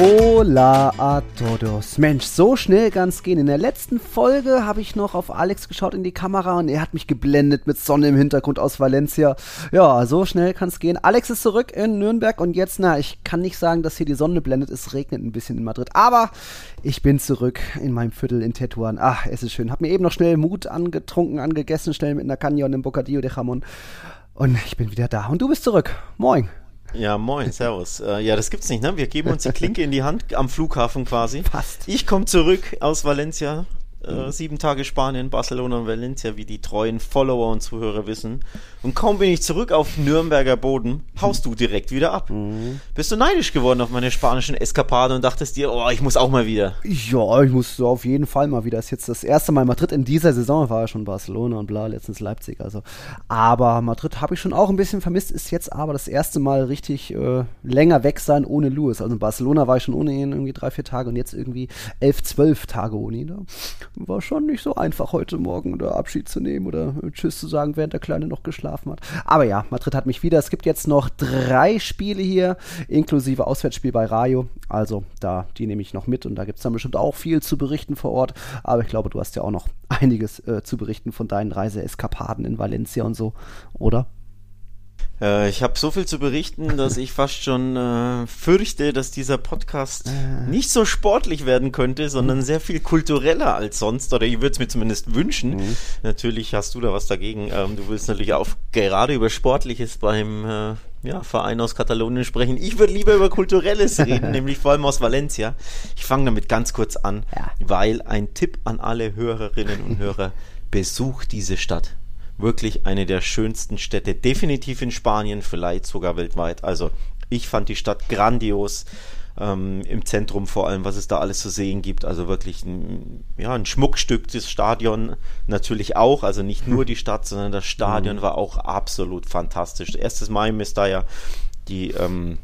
Hola a todos. Mensch, so schnell kann's gehen. In der letzten Folge habe ich noch auf Alex geschaut in die Kamera und er hat mich geblendet mit Sonne im Hintergrund aus Valencia. Ja, so schnell kann's gehen. Alex ist zurück in Nürnberg und jetzt, na, ich kann nicht sagen, dass hier die Sonne blendet. Es regnet ein bisschen in Madrid. Aber ich bin zurück in meinem Viertel in Tetuan. Ach, es ist schön. Hab mir eben noch schnell Mut angetrunken, angegessen, schnell mit einer Canyon im Bocadillo de Jamon. Und ich bin wieder da. Und du bist zurück. Moin. Ja, moin, servus. Äh, ja, das gibt's nicht, ne? Wir geben uns die Klinke in die Hand am Flughafen quasi. Fast. Ich komme zurück aus Valencia, äh, sieben Tage Spanien, Barcelona und Valencia, wie die treuen Follower und Zuhörer wissen. Und kaum bin ich zurück auf Nürnberger Boden, haust du direkt wieder ab. Mhm. Bist du neidisch geworden auf meine spanischen Eskapaden und dachtest dir, oh, ich muss auch mal wieder. Ja, ich muss so auf jeden Fall mal wieder. Das ist jetzt das erste Mal Madrid in dieser Saison. War ja schon Barcelona und bla, letztens Leipzig. Also, aber Madrid habe ich schon auch ein bisschen vermisst. Ist jetzt aber das erste Mal richtig äh, länger weg sein ohne Louis. Also in Barcelona war ich schon ohne ihn irgendwie drei, vier Tage und jetzt irgendwie elf, zwölf Tage ohne ihn. War schon nicht so einfach heute Morgen oder Abschied zu nehmen oder äh, Tschüss zu sagen, während der Kleine noch geschlafen hat. Aber ja, Madrid hat mich wieder. Es gibt jetzt noch drei Spiele hier, inklusive Auswärtsspiel bei Rayo. Also da, die nehme ich noch mit und da gibt es dann bestimmt auch viel zu berichten vor Ort. Aber ich glaube, du hast ja auch noch einiges äh, zu berichten von deinen Reiseeskapaden in Valencia und so, oder? Äh, ich habe so viel zu berichten, dass ich fast schon äh, fürchte, dass dieser Podcast nicht so sportlich werden könnte, sondern sehr viel kultureller als sonst. Oder ich würde es mir zumindest wünschen. Mhm. Natürlich hast du da was dagegen. Ähm, du willst natürlich auch gerade über Sportliches beim äh, ja, Verein aus Katalonien sprechen. Ich würde lieber über Kulturelles reden, nämlich vor allem aus Valencia. Ich fange damit ganz kurz an, Ja. weil ein Tipp an alle Hörerinnen und Hörer, besucht diese Stadt wirklich eine der schönsten Städte, definitiv in Spanien, vielleicht sogar weltweit. Also ich fand die Stadt grandios. Ähm, Im Zentrum vor allem, was es da alles zu sehen gibt. Also wirklich ein, ja, ein Schmuckstück des Stadion natürlich auch. Also nicht nur die Stadt, sondern das Stadion war auch absolut fantastisch. Erstes Mal in Mestalla. Die ähm,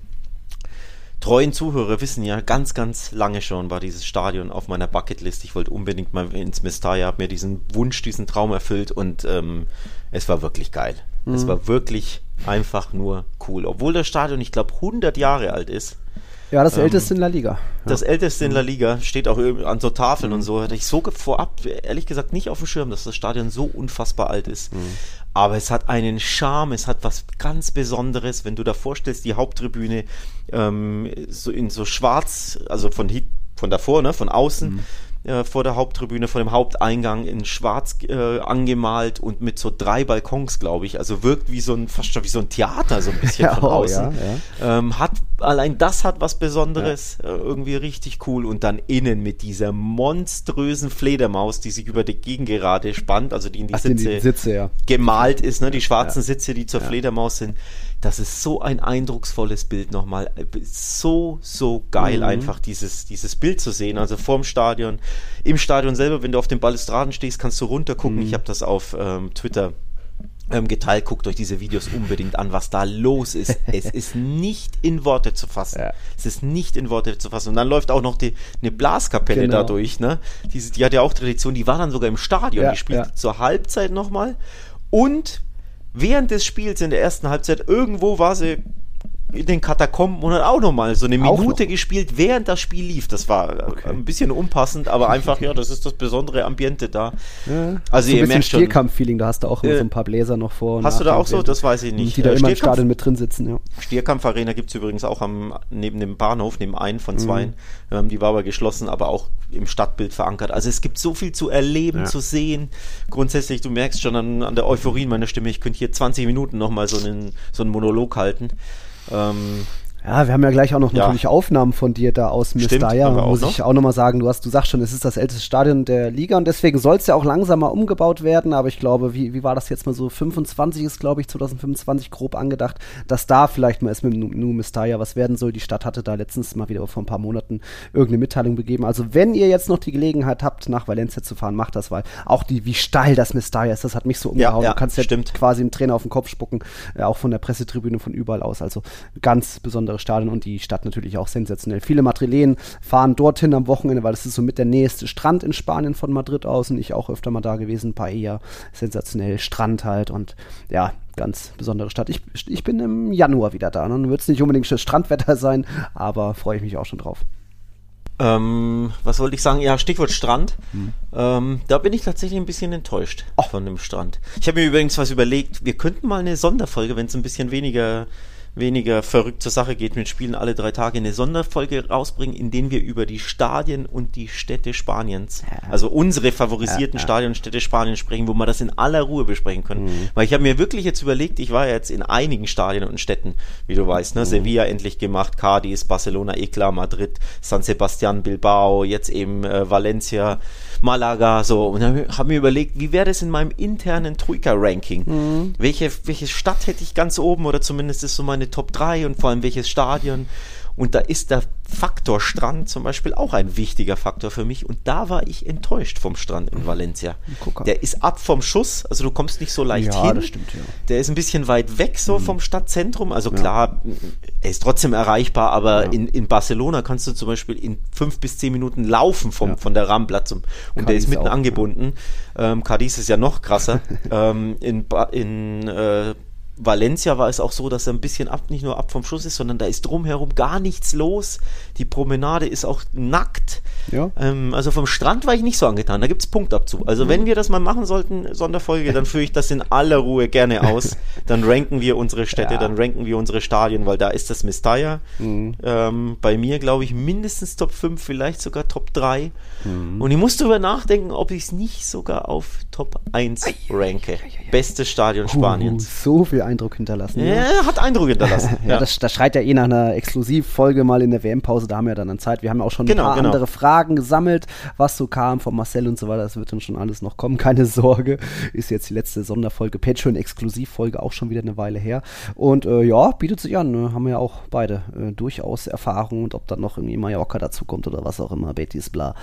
treuen Zuhörer wissen ja, ganz, ganz lange schon war dieses Stadion auf meiner Bucketlist. Ich wollte unbedingt mal ins Mestalla, habe mir diesen Wunsch, diesen Traum erfüllt und ähm, es war wirklich geil. Es war wirklich einfach nur cool. Obwohl das Stadion, ich glaube, 100 Jahre alt ist. Ja, das Ähm, älteste in La Liga. Das älteste in La Liga steht auch an so Tafeln und so. Hatte ich so vorab, ehrlich gesagt, nicht auf dem Schirm, dass das Stadion so unfassbar alt ist. Aber es hat einen Charme, es hat was ganz Besonderes, wenn du dir vorstellst, die Haupttribüne ähm, so in so schwarz, also von, von davor, ne, von außen. Äh, Vor der Haupttribüne, vor dem Haupteingang in schwarz äh, angemalt und mit so drei Balkons, glaube ich. Also wirkt wie so ein, fast schon wie so ein Theater, so ein bisschen Ja, von oh, außen. ja, Ähm, hat allein das hat was Besonderes, äh, irgendwie richtig cool und dann innen mit dieser monströsen Fledermaus, die sich über die Gegengerade spannt, also die in die Ach, die- die Sitze, Sitze, ja. gemalt ist, ne, die schwarzen Sitze, die zur Fledermaus sind. Das ist so ein eindrucksvolles Bild nochmal. Äh, So, so geil Mhm. einfach dieses, dieses Bild zu sehen. Also vorm Stadion, im Stadion selber, wenn du auf den Balustraden stehst, kannst du runtergucken. Mhm. Ich habe das auf ähm, Twitter ähm, geteilt. Guckt euch diese Videos unbedingt an, was da los ist. es ist nicht in Worte zu fassen. Ja. Es ist nicht in Worte zu fassen. Und dann läuft auch noch die, eine Blaskapelle Genau. da durch. Ne? Diese, die hat ja auch Tradition. Die war dann sogar im Stadion. Ja, die spielt ja. zur Halbzeit nochmal. Und während des Spiels in der ersten Halbzeit, irgendwo war sie in den Katakomben und hat auch nochmal so eine Minute gespielt, während das Spiel lief. Das war äh, ein bisschen unpassend, aber einfach, ja, das ist das besondere Ambiente da. Ja. Also so ein ihr bisschen merkt schon, Stierkampf-Feeling, da hast du auch immer Äh, so ein paar Bläser noch vor. hast du da auch so? Das weiß ich nicht. Die da Äh, immer im Stadion mit drin sitzen, ja. Stierkampf-Arena gibt es übrigens auch am, neben dem Bahnhof, neben einen von Mhm. zwei. Ähm, die war aber geschlossen, aber auch im Stadtbild verankert. Also es gibt so viel zu erleben, Ja. zu sehen. Grundsätzlich, du merkst schon an, an der Euphorie in meiner Stimme, ich könnte hier 20 Minuten nochmal so einen, so einen Monolog halten. Ähm, Ja, wir haben ja gleich auch noch Ja. natürlich Aufnahmen von dir da aus Mestalla. Muss noch. ich auch nochmal sagen, du hast, du sagst schon, es ist das älteste Stadion der Liga und deswegen soll es ja auch langsam mal umgebaut werden. Aber ich glaube, wie, wie war das jetzt mal so? 25 ist, glaube ich, 2025 grob angedacht, dass da vielleicht mal erst mit Nu Nu Mestalla was werden soll. Die Stadt hatte da letztens mal wieder vor ein paar Monaten irgendeine Mitteilung begeben. Also wenn ihr jetzt noch die Gelegenheit habt, nach Valencia zu fahren, macht das, weil auch die, wie steil das Mestalla ist, das hat mich so umgehauen. ja, du kannst ja stimmt. quasi dem Trainer auf den Kopf spucken, äh, auch von der Pressetribüne von überall aus. Also ganz besonderes besondere Stadion und die Stadt natürlich auch sensationell. Viele Madrilen fahren dorthin am Wochenende, weil es ist so mit der nächste Strand in Spanien von Madrid aus und ich auch öfter mal da gewesen. Paella, sensationell, Strand halt und ja, ganz besondere Stadt. Ich, ich bin im Januar wieder da. Dann wird es nicht unbedingt das Strandwetter sein, aber freue ich mich auch schon drauf. Ähm, was wollte ich sagen? Ja, Stichwort Strand. Hm. Ähm, da bin ich tatsächlich ein bisschen enttäuscht oh. von dem Strand. Ich habe mir übrigens was überlegt, wir könnten mal eine Sonderfolge, wenn es ein bisschen weniger weniger verrückt zur Sache geht mit Spielen alle drei Tage, eine Sonderfolge rausbringen, in denen wir über die Stadien und die Städte Spaniens, ja. also unsere favorisierten ja, ja. Stadien und Städte Spaniens sprechen, wo wir das in aller Ruhe besprechen können. Mhm. Weil ich habe mir wirklich jetzt überlegt, ich war ja jetzt in einigen Stadien und Städten, wie du weißt, ne? Mhm. Sevilla endlich gemacht, Cadiz, Barcelona, Ecla, Madrid, San Sebastian, Bilbao, jetzt eben äh, Valencia, Malaga, so. Und dann habe mir überlegt, wie wäre das in meinem internen Troika-Ranking? Mhm. Welche, welche Stadt hätte ich ganz oben oder zumindest ist so meine Top 3 und vor allem welches Stadion? Und da ist der Faktor Strand zum Beispiel auch ein wichtiger Faktor für mich. Und da war ich enttäuscht vom Strand in Valencia. Der ist ab vom Schuss, also du kommst nicht so leicht ja, hin. Das stimmt, ja. Der ist ein bisschen weit weg so mhm. vom Stadtzentrum. Also klar, er ist trotzdem erreichbar, aber ja. in, in Barcelona kannst du zum Beispiel in fünf bis zehn Minuten laufen vom, von der Rambla zum, und Cadiz der ist mitten auch, angebunden. Ähm, Cadiz ist ja noch krasser. ähm, in in äh, Valencia war es auch so, dass er ein bisschen ab, nicht nur ab vom Schuss ist, sondern da ist drumherum gar nichts los. Die Promenade ist auch nackt. Ja. Ähm, also vom Strand war ich nicht so angetan. Da gibt es Punktabzug. Also mhm. wenn wir das mal machen sollten, Sonderfolge, dann führe ich das in aller Ruhe gerne aus. dann ranken wir unsere Städte, ja. dann ranken wir unsere Stadien, weil da ist das Mestalla. Mhm. Ähm, bei mir glaube ich mindestens Top 5, vielleicht sogar Top 3. Mhm. Und ich muss darüber nachdenken, ob ich es nicht sogar auf Top 1 ranke. Bestes Stadion Spaniens. Uh, so viel Eindruck hinterlassen. Ja, ja. hat Eindruck hinterlassen. ja, ja. Das, das, schreit ja eh nach einer Exklusivfolge mal in der WM-Pause. Da haben wir dann an Zeit. Wir haben auch schon genau, ein paar genau. andere Fragen gesammelt, was so kam von Marcel und so weiter. Das wird dann schon alles noch kommen. Keine Sorge. Ist jetzt die letzte Sonderfolge. Patreon-Exklusivfolge auch schon wieder eine Weile her. Und äh, ja, bietet sich an. Ne? Haben wir ja auch beide äh, durchaus Erfahrung. Und ob dann noch irgendwie Mallorca dazu kommt oder was auch immer. Betis, bla.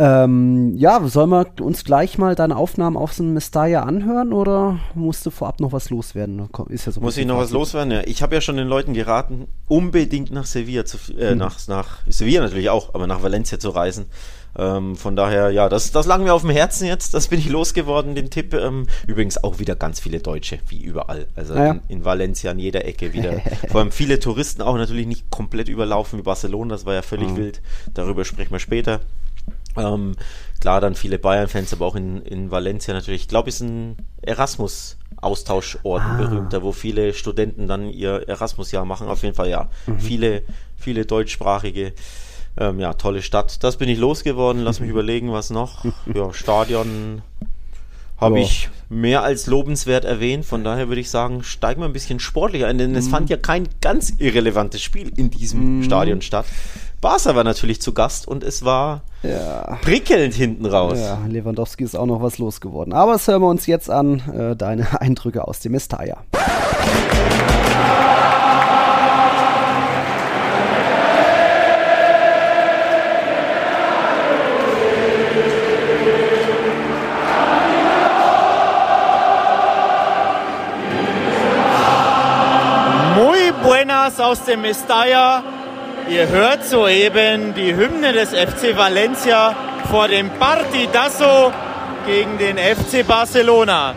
Ähm, ja, sollen wir uns gleich mal deine Aufnahmen auf so einem Mestalla anhören oder musst du vorab noch was loswerden? Ist ja so Muss ich noch was loswerden? Ja. Ich habe ja schon den Leuten geraten, unbedingt nach Sevilla zu, äh, mhm. nach, nach Sevilla natürlich auch, aber nach Valencia zu reisen. Ähm, von daher, ja, das, das lag mir auf dem Herzen jetzt. Das bin ich losgeworden, den Tipp. Ähm, übrigens auch wieder ganz viele Deutsche, wie überall. Also ja. in, in, Valencia an jeder Ecke wieder. Vor allem viele Touristen auch natürlich nicht komplett überlaufen wie Barcelona. Das war ja völlig mhm. wild. Darüber sprechen wir später. Ähm, klar, dann viele Bayern-Fans, aber auch in, in Valencia natürlich. Ich glaube, es ist ein Erasmus-Austauschort, ah. berühmter, wo viele Studenten dann ihr Erasmus-Jahr machen. Auf jeden Fall, ja. Mhm. Viele, viele deutschsprachige. Ähm, ja, tolle Stadt. Das bin ich losgeworden. Lass mich überlegen, was noch. Ja, Stadion habe ich mehr als lobenswert erwähnt. Von daher würde ich sagen, steigen wir ein bisschen sportlicher ein, denn mhm. es fand ja kein ganz irrelevantes Spiel in diesem mhm. Stadion statt. Barca war natürlich zu Gast und es war ja. prickelnd hinten raus. Ja, Lewandowski ist auch noch was losgeworden. Aber das hören wir uns jetzt an, äh, deine Eindrücke aus dem Mestalla. Buenas aus dem Mestalla. Ihr hört soeben die Hymne des FC Valencia vor dem Partidazo gegen den FC Barcelona.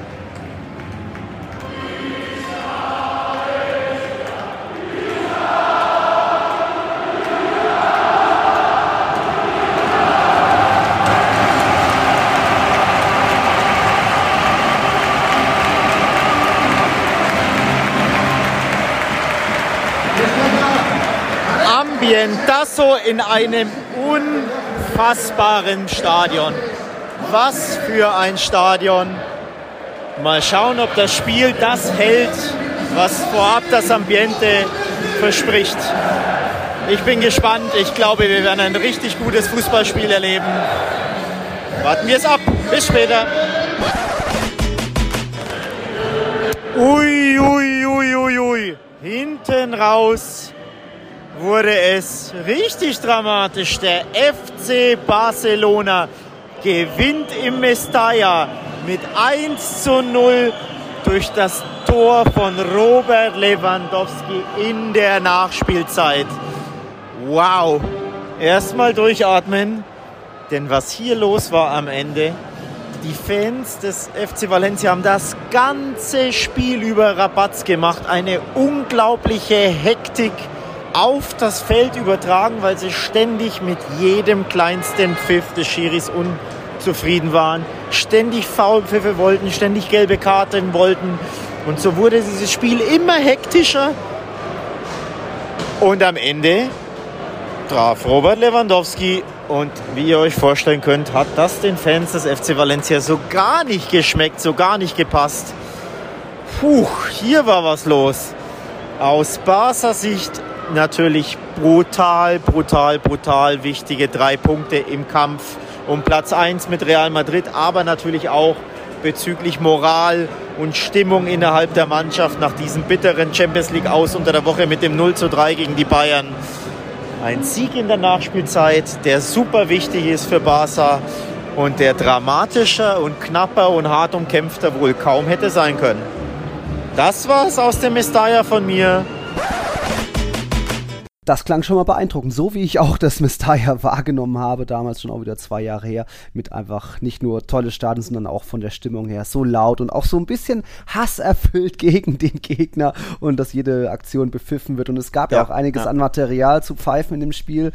Ambientazo in einem unfassbaren Stadion. Was für ein Stadion. Mal schauen, ob das Spiel das hält, was vorab das Ambiente verspricht. Ich bin gespannt. Ich glaube, wir werden ein richtig gutes Fußballspiel erleben. Warten wir es ab. Bis später. Ui, ui, ui, ui, ui. Hinten raus wurde es richtig dramatisch. Der FC Barcelona gewinnt im Mestalla mit 1 zu 0 durch das Tor von Robert Lewandowski in der Nachspielzeit. Wow. Erstmal durchatmen, denn was hier los war am Ende, die Fans des FC Valencia haben das ganze Spiel über Rabatz gemacht. Eine unglaubliche Hektik auf das Feld übertragen, weil sie ständig mit jedem kleinsten Pfiff des Schiris unzufrieden waren, ständig Foulpfiffe wollten, ständig gelbe Karten wollten. Und so wurde dieses Spiel immer hektischer. Und am Ende traf Robert Lewandowski und wie ihr euch vorstellen könnt, hat das den Fans des FC Valencia so gar nicht geschmeckt, so gar nicht gepasst. Puh, hier war was los. Aus Barca Sicht natürlich brutal, brutal, brutal wichtige drei Punkte im Kampf um Platz 1 mit Real Madrid, aber natürlich auch bezüglich Moral und Stimmung innerhalb der Mannschaft nach diesem bitteren Champions League aus unter der Woche mit dem 0 zu 3 gegen die Bayern. Ein Sieg in der Nachspielzeit, der super wichtig ist für Barca und der dramatischer und knapper und hart umkämpfter wohl kaum hätte sein können. Das war's aus dem Mestalla von mir. Das klang schon mal beeindruckend, so wie ich auch das Mestalla wahrgenommen habe, damals schon auch wieder zwei Jahre her, mit einfach nicht nur tolle Stadien, sondern auch von der Stimmung her so laut und auch so ein bisschen hasserfüllt gegen den Gegner und dass jede Aktion bepfiffen wird. Und es gab ja, ja auch einiges ja. an Material zu pfeifen in dem Spiel.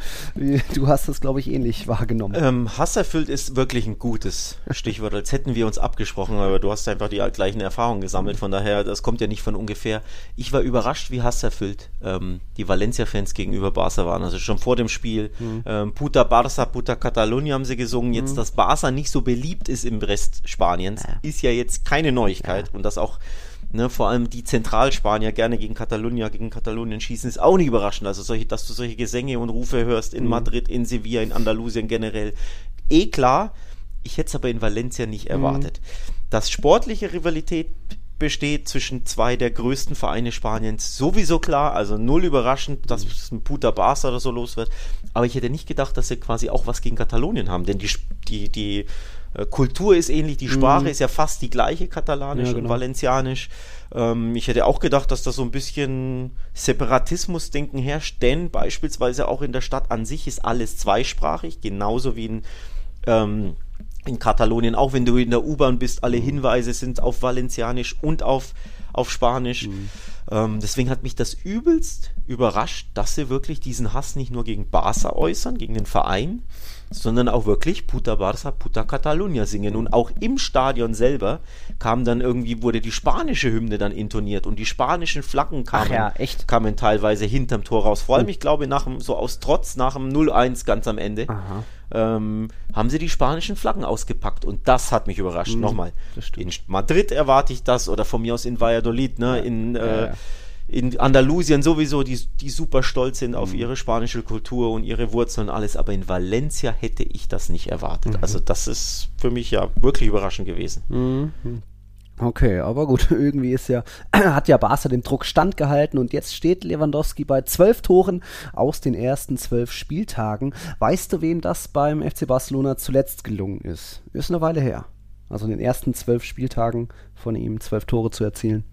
Du hast das, glaube ich, ähnlich wahrgenommen. Ähm, hasserfüllt ist wirklich ein gutes Stichwort, als hätten wir uns abgesprochen, aber du hast einfach die gleichen Erfahrungen gesammelt, von daher, das kommt ja nicht von ungefähr. Ich war überrascht, wie hasserfüllt ähm, die Valencia-Fans gegenüber Barca waren. Also schon vor dem Spiel. Mhm. Ähm, Puta Barça, Puta Catalunya haben sie gesungen. Jetzt, mhm. dass Barca nicht so beliebt ist im Rest Spaniens, ja. ist ja jetzt keine Neuigkeit. Ja. Und dass auch ne, vor allem die Zentralspanier gerne gegen Catalunya, gegen Katalonien schießen, ist auch nicht überraschend. Also solche, dass du solche Gesänge und Rufe hörst in mhm. Madrid, in Sevilla, in Andalusien generell. Eh klar, ich hätte es aber in Valencia nicht mhm. erwartet. Dass sportliche Rivalität besteht zwischen zwei der größten Vereine Spaniens. Sowieso klar, also null überraschend, dass es ein Puta Barca oder so los wird. Aber ich hätte nicht gedacht, dass sie quasi auch was gegen Katalonien haben, denn die, die, die äh, Kultur ist ähnlich, die Sprache mhm. ist ja fast die gleiche, katalanisch ja, genau. und valencianisch. Ähm, ich hätte auch gedacht, dass da so ein bisschen Separatismusdenken herrscht, denn beispielsweise auch in der Stadt an sich ist alles zweisprachig, genauso wie in ähm, in Katalonien, auch wenn du in der U-Bahn bist, alle mhm. Hinweise sind auf Valencianisch und auf, auf Spanisch. Mhm. Ähm, deswegen hat mich das übelst überrascht, dass sie wirklich diesen Hass nicht nur gegen Barca äußern, gegen den Verein, sondern auch wirklich Puta Barça, Puta Catalunya singen. Und auch im Stadion selber kam dann irgendwie, wurde die spanische Hymne dann intoniert und die spanischen Flaggen kamen, ja, kamen teilweise hinterm Tor raus. Vor allem, ich glaube, nach dem, so aus Trotz nach dem 0-1 ganz am Ende. Ähm, haben sie die spanischen Flaggen ausgepackt und das hat mich überrascht. Mhm, Nochmal, in Madrid erwarte ich das oder von mir aus in Valladolid, ne, ja, in äh, ja in Andalusien sowieso, die, die super stolz sind auf mhm. ihre spanische Kultur und ihre Wurzeln und alles, aber in Valencia hätte ich das nicht erwartet. Mhm. Also das ist für mich ja wirklich überraschend gewesen. Okay, aber gut, irgendwie ist ja, hat ja Barca dem Druck standgehalten und jetzt steht Lewandowski bei zwölf Toren aus den ersten zwölf Spieltagen. Weißt du, wem das beim FC Barcelona zuletzt gelungen ist? Ist eine Weile her. Also in den ersten zwölf Spieltagen von ihm zwölf Tore zu erzielen.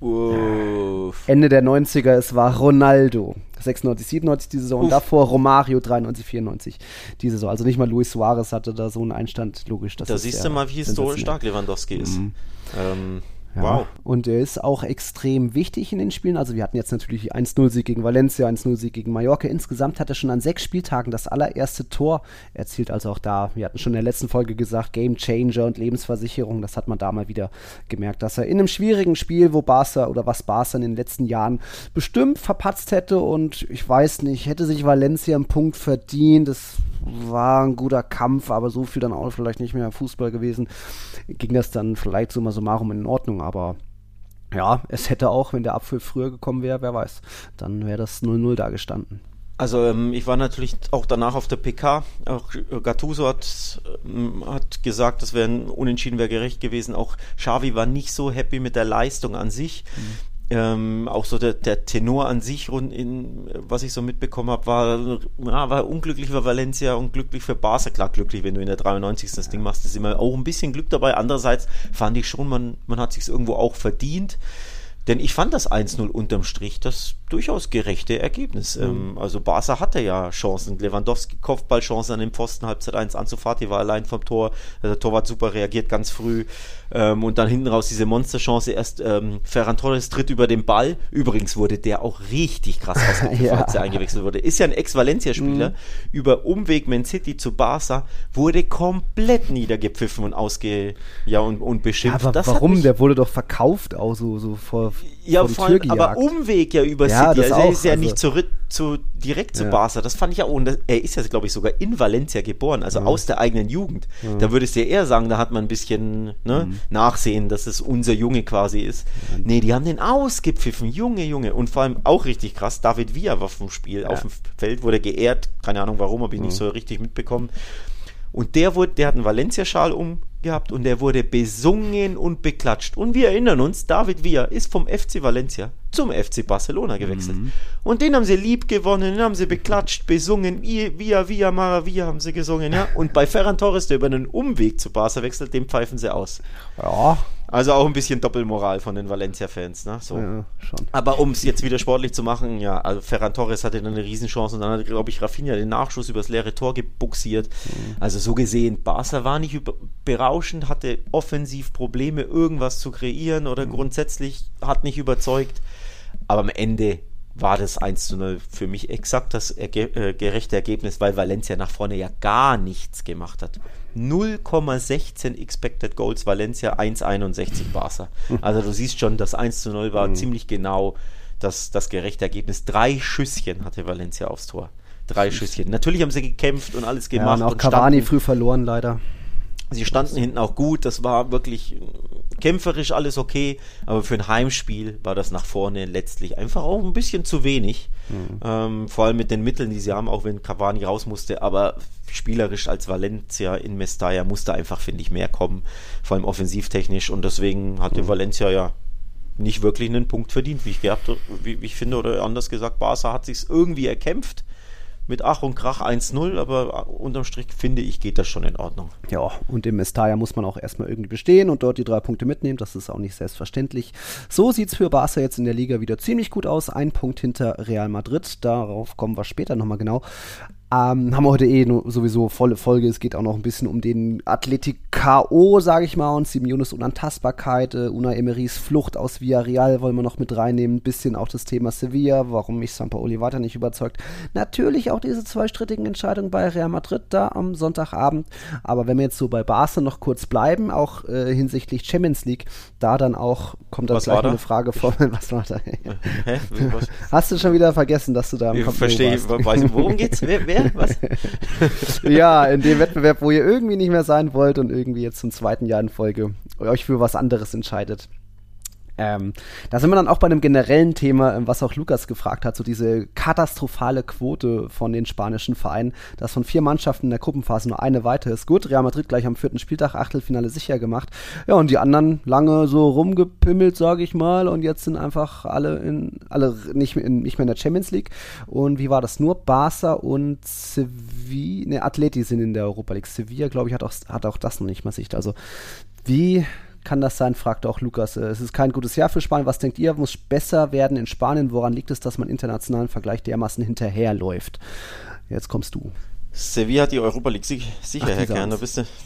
Uff. Ende der 90er, es war Ronaldo. 96, 97 die Saison. Und davor Romario 93, 94 die Saison. Also nicht mal Luis Suarez hatte da so einen Einstand, logisch. da siehst du mal, wie historisch stark Lewandowski ist. Mhm. Ähm, ja. Wow. Und er ist auch extrem wichtig in den Spielen. Also wir hatten jetzt natürlich 1-0-Sieg gegen Valencia, 1-0-Sieg gegen Mallorca. Insgesamt hat er schon an sechs Spieltagen das allererste Tor erzielt. Also auch da, wir hatten schon in der letzten Folge gesagt, Game Changer und Lebensversicherung. Das hat man da mal wieder gemerkt, dass er in einem schwierigen Spiel, wo Barca oder was Barca in den letzten Jahren bestimmt verpatzt hätte und ich weiß nicht, hätte sich Valencia einen Punkt verdient. Das war ein guter Kampf, aber so viel dann auch vielleicht nicht mehr Fußball gewesen. Ging das dann vielleicht summa summarum in Ordnung, aber ja, es hätte auch, wenn der Apfel früher gekommen wäre, wer weiß, dann wäre das 0-0 da gestanden. Also ähm, ich war natürlich auch danach auf der PK. Auch Gattuso hat, ähm, hat gesagt, das wäre ein Unentschieden wäre gerecht gewesen. Auch Xavi war nicht so happy mit der Leistung an sich. Mhm. Ähm, auch so der, der Tenor an sich, rund in, was ich so mitbekommen habe, war, ja, war unglücklich für Valencia und glücklich für Barca. Klar, glücklich, wenn du in der 93. das Ding machst, ist immer auch ein bisschen Glück dabei. Andererseits fand ich schon, man, man hat sich irgendwo auch verdient. Denn ich fand das 1-0 unterm Strich das durchaus gerechte Ergebnis. Mhm. Ähm, also Barca hatte ja Chancen. Lewandowski Kopfballchancen an dem Pfosten, Halbzeit 1 anzufahren, war allein vom Tor. Also der Torwart super reagiert ganz früh. Ähm, und dann hinten raus diese Monsterchance. Erst ähm, Ferran Torres tritt über den Ball. Übrigens wurde der auch richtig krass ausgepfiffen, ja. als er eingewechselt wurde. Ist ja ein Ex-Valencia-Spieler. Mhm. Über Umweg Man City zu Barca wurde komplett niedergepfiffen und ausge ja und, und beschimpft. aber das warum? Der wurde doch verkauft auch so, so vor, ja, vor Tür Aber Umweg ja über ja, City. Also er ist ja also nicht zurück zu, direkt zu ja. Barca. Das fand ich ja auch. Und das, er ist ja, glaube ich, sogar in Valencia geboren, also ja. aus der eigenen Jugend. Ja. Da würdest du ja eher sagen, da hat man ein bisschen ne, mhm. Nachsehen, dass es unser Junge quasi ist. Mhm. Nee, die haben den ausgepfiffen. Junge, Junge. Und vor allem auch richtig krass, David Villa war vom Spiel auf dem Feld, wurde geehrt. Keine Ahnung warum, habe ich mhm. nicht so richtig mitbekommen. Und der wurde, der hat einen Valencia-Schal umgehabt und der wurde besungen und beklatscht. Und wir erinnern uns, David Villa ist vom FC Valencia zum FC Barcelona gewechselt. Mhm. Und den haben sie lieb gewonnen, den haben sie beklatscht, besungen, Via, Via, Maravilla haben sie gesungen, ja. Und bei Ferran Torres, der über einen Umweg zu Barca wechselt, dem pfeifen sie aus. Ja. Also auch ein bisschen Doppelmoral von den Valencia-Fans, ne? So. Ja, schon. Aber um es jetzt wieder sportlich zu machen, ja, also Ferran Torres hatte dann eine Riesenchance und dann hat, glaube ich, Rafinha den Nachschuss übers leere Tor gebuxiert. Mhm. Also so gesehen, Barca war nicht berauschend, hatte offensiv Probleme, irgendwas zu kreieren oder mhm. grundsätzlich hat nicht überzeugt. Aber am Ende war das 1 zu 0 für mich exakt das erge äh, gerechte Ergebnis, weil Valencia nach vorne ja gar nichts gemacht hat. 0,16 Expected Goals Valencia, 1,61 Barca. Also du siehst schon, das 1 zu 0 war mhm. ziemlich genau das, das gerechte Ergebnis. Drei Schüsschen hatte Valencia aufs Tor. Drei Schüsschen. Natürlich haben sie gekämpft und alles gemacht. Ja, und auch Cavani früh verloren leider. Sie standen hinten auch gut, das war wirklich kämpferisch alles okay, aber für ein Heimspiel war das nach vorne letztlich einfach auch ein bisschen zu wenig. Mhm. Ähm, vor allem mit den Mitteln, die sie haben, auch wenn Cavani raus musste, aber spielerisch als Valencia in Mestalla musste einfach, finde ich, mehr kommen, vor allem offensivtechnisch und deswegen hatte mhm. Valencia ja nicht wirklich einen Punkt verdient, wie ich gehabt, wie, wie ich finde, oder anders gesagt, Barca hat sich irgendwie erkämpft mit Ach und Krach 1-0, aber unterm Strich finde ich, geht das schon in Ordnung. Ja, und im Mestalla muss man auch erstmal irgendwie bestehen und dort die drei Punkte mitnehmen. Das ist auch nicht selbstverständlich. So sieht es für Barca jetzt in der Liga wieder ziemlich gut aus. Ein Punkt hinter Real Madrid. Darauf kommen wir später nochmal genau. Ähm, haben wir heute eh sowieso volle Folge. Es geht auch noch ein bisschen um den Athletik-K.O., sage ich mal, und Simeones Unantastbarkeit, äh, Una Emerys Flucht aus Villarreal wollen wir noch mit reinnehmen. Ein bisschen auch das Thema Sevilla, warum mich Sampaoli weiter nicht überzeugt. Natürlich auch diese zwei strittigen Entscheidungen bei Real Madrid da am Sonntagabend. Aber wenn wir jetzt so bei Barca noch kurz bleiben, auch äh, hinsichtlich Champions League, da dann auch kommt dann was gleich eine Frage vor. was war da? Hä? Was? Hast du schon wieder vergessen, dass du da am Ich verstehe, weiß nicht, worum geht's? Wer, wer Was? ja, in dem Wettbewerb, wo ihr irgendwie nicht mehr sein wollt und irgendwie jetzt zum zweiten Jahr in Folge euch für was anderes entscheidet. Ähm, da sind wir dann auch bei einem generellen Thema, ähm, was auch Lukas gefragt hat, so diese katastrophale Quote von den spanischen Vereinen, dass von vier Mannschaften in der Gruppenphase nur eine weiter ist. Gut, Real Madrid gleich am vierten Spieltag Achtelfinale sicher gemacht. Ja, und die anderen lange so rumgepimmelt, sage ich mal, und jetzt sind einfach alle in alle nicht, in, nicht mehr in der Champions League. Und wie war das? Nur Barca und Sevilla, ne, Atleti sind in der Europa League. Sevilla, glaube ich, hat auch, hat auch das noch nicht mal Sicht. Also wie kann das sein? fragte auch Lukas. Äh, es ist kein gutes Jahr für Spanien. Was denkt ihr? Muss besser werden in Spanien? Woran liegt es, dass man internationalen Vergleich dermaßen hinterherläuft? Jetzt kommst du. Sevilla hat die Europa League sicher, Ach, Herr Kern.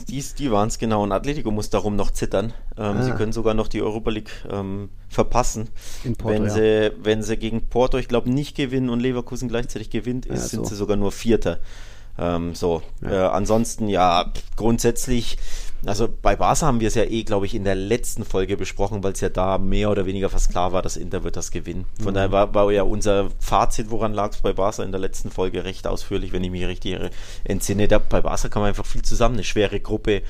Die, die waren es genau. Und Atletico muss darum noch zittern. Ähm, ah. Sie können sogar noch die Europa League ähm, verpassen. Porto, wenn, ja. sie, wenn sie gegen Porto, ich glaube, nicht gewinnen und Leverkusen gleichzeitig gewinnt, ist, ja, so. sind sie sogar nur Vierter. Ähm, so, ja. Äh, ansonsten ja, grundsätzlich also bei Barca haben wir es ja eh, glaube ich, in der letzten Folge besprochen, weil es ja da mehr oder weniger fast klar war, dass Inter wird das gewinnen. Von mhm. daher war, war, ja unser Fazit, woran lag es bei Barca in der letzten Folge recht ausführlich, wenn ich mich richtig entsinne. Da, bei Barca kam einfach viel zusammen, eine schwere Gruppe,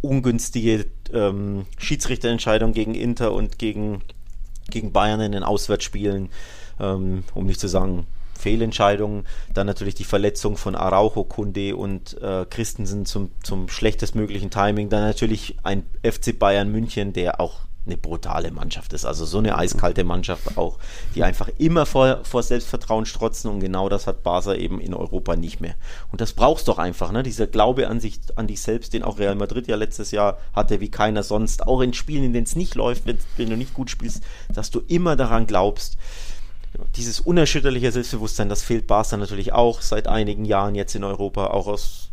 ungünstige ähm, Schiedsrichterentscheidung gegen Inter und gegen, gegen Bayern in den Auswärtsspielen, ähm, um nicht zu sagen Fehlentscheidungen. Dann natürlich die Verletzung von Araujo, Kunde und äh, Christensen zum, zum schlechtestmöglichen Timing. Dann natürlich ein FC Bayern München, der auch eine brutale Mannschaft ist. Also so eine eiskalte Mannschaft auch, die einfach immer vor, vor Selbstvertrauen strotzen und genau das hat Barca eben in Europa nicht mehr. Und das brauchst doch einfach, ne? Dieser Glaube an sich, an dich selbst, den auch Real Madrid ja letztes Jahr hatte, wie keiner sonst, auch in Spielen, in denen es nicht läuft, wenn, wenn du nicht gut spielst, dass du immer daran glaubst. Dieses unerschütterliche Selbstbewusstsein, das fehlt Barca natürlich auch seit einigen Jahren jetzt in Europa, auch aus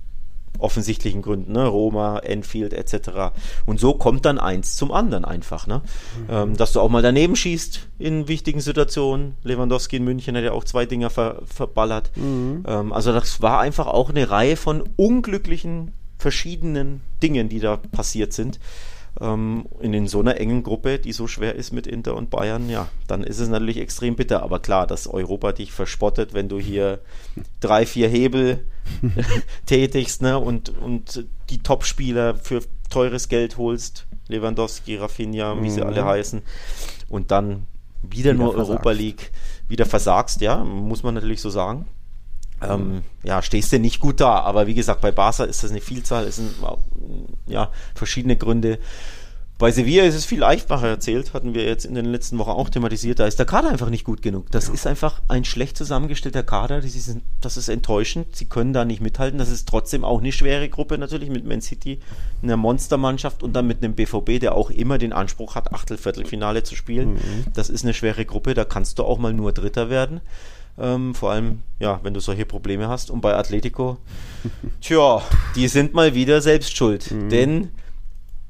offensichtlichen Gründen, ne? Roma, Enfield etc. Und so kommt dann eins zum anderen einfach, ne? Mhm. Ähm, dass du auch mal daneben schießt in wichtigen Situationen. Lewandowski in München hat ja auch zwei Dinger ver verballert. Mhm. Ähm, also das war einfach auch eine Reihe von unglücklichen verschiedenen Dingen, die da passiert sind ähm, in so einer engen Gruppe, die so schwer ist mit Inter und Bayern, ja, dann ist es natürlich extrem bitter. Aber klar, dass Europa dich verspottet, wenn du hier drei, vier Hebel tätigst ne, und, und die Topspieler für teures Geld holst, Lewandowski, Rafinha, wie mhm. sie alle heißen, und dann wieder, wieder nur versagst. Europa League wieder versagst, ja, muss man natürlich so sagen. Ähm, ja, stehst du nicht gut da. Aber wie gesagt, bei Barca ist das eine Vielzahl, es sind ja verschiedene Gründe. Bei Sevilla ist es viel einfacher erzählt, hatten wir jetzt in den letzten Wochen auch thematisiert. Da ist der Kader einfach nicht gut genug. Das ja. ist einfach ein schlecht zusammengestellter Kader. Das ist, das ist enttäuschend. Sie können da nicht mithalten. Das ist trotzdem auch eine schwere Gruppe natürlich mit Man City, einer Monstermannschaft und dann mit einem BVB, der auch immer den Anspruch hat, Achtel, Viertelfinale zu spielen. Mhm. Das ist eine schwere Gruppe. Da kannst du auch mal nur Dritter werden. Ähm, vor allem, ja, wenn du solche Probleme hast. Und bei Atletico, tja, die sind mal wieder selbst schuld. Mhm. Denn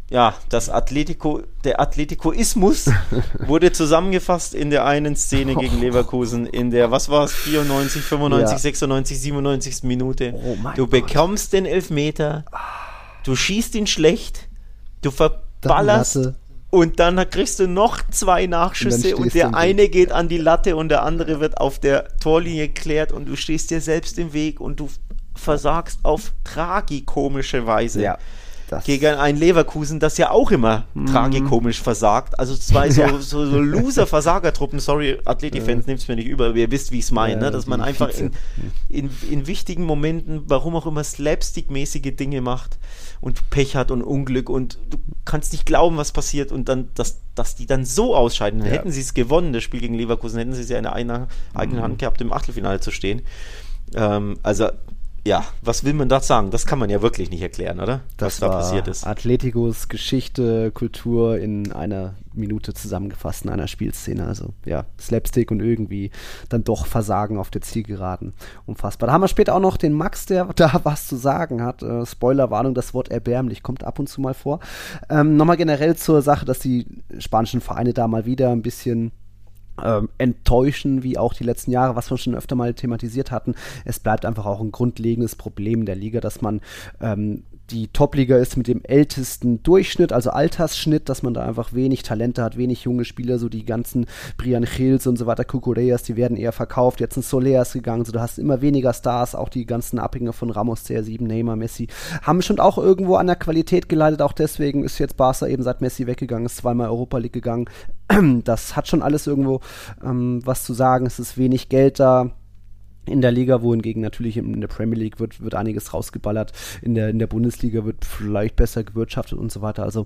ja, das Atletico, der Atleticoismus wurde zusammengefasst in der einen Szene gegen Leverkusen, in der, was war es, 94, 95, ja. 96, 97. Minute. Oh du bekommst Gott. den Elfmeter, du schießt ihn schlecht, du verballerst und dann kriegst du noch zwei Nachschüsse und, und der eine geht an die Latte und der andere wird auf der Torlinie geklärt und du stehst dir selbst im Weg und du versagst auf tragikomische Weise. Ja. Das gegen ein Leverkusen, das ja auch immer mm. tragikomisch versagt. Also zwei so, ja. so, so Loser-Versagertruppen, sorry, Athletik-Fans, ja. nehmt es mir nicht über, ihr wisst, wie ich es meine, ja, ne? dass man einfach in, in, in wichtigen Momenten, warum auch immer, slapstick-mäßige Dinge macht und Pech hat und Unglück und du kannst nicht glauben, was passiert und dann, dass, dass die dann so ausscheiden. Dann hätten sie es gewonnen, das Spiel gegen Leverkusen, hätten sie es ja in der eigenen mhm. Hand gehabt, im Achtelfinale zu stehen. Ähm, also ja, was will man da sagen? Das kann man ja wirklich nicht erklären, oder? Das was da passiert ist. Atleticos Geschichte, Kultur in einer Minute zusammengefasst in einer Spielszene. Also ja, Slapstick und irgendwie dann doch Versagen auf der Zielgeraden. Unfassbar. Da haben wir später auch noch den Max, der da was zu sagen hat. Äh, Spoilerwarnung, das Wort erbärmlich kommt ab und zu mal vor. Ähm, Nochmal generell zur Sache, dass die spanischen Vereine da mal wieder ein bisschen ähm, enttäuschen, wie auch die letzten Jahre, was wir schon öfter mal thematisiert hatten. Es bleibt einfach auch ein grundlegendes Problem der Liga, dass man ähm, die Top-Liga ist mit dem ältesten Durchschnitt, also Altersschnitt, dass man da einfach wenig Talente hat, wenig junge Spieler, so die ganzen Brian Hills und so weiter, Kukureas, die werden eher verkauft, jetzt ein Soleas gegangen, so du hast immer weniger Stars, auch die ganzen Abhänger von Ramos, CR7, Neymar, Messi, haben schon auch irgendwo an der Qualität geleitet, auch deswegen ist jetzt Barca eben seit Messi weggegangen, ist zweimal Europa League gegangen, das hat schon alles irgendwo ähm, was zu sagen, es ist wenig Geld da, in der Liga, wohingegen natürlich in der Premier League wird, wird einiges rausgeballert, in der, in der Bundesliga wird vielleicht besser gewirtschaftet und so weiter. Also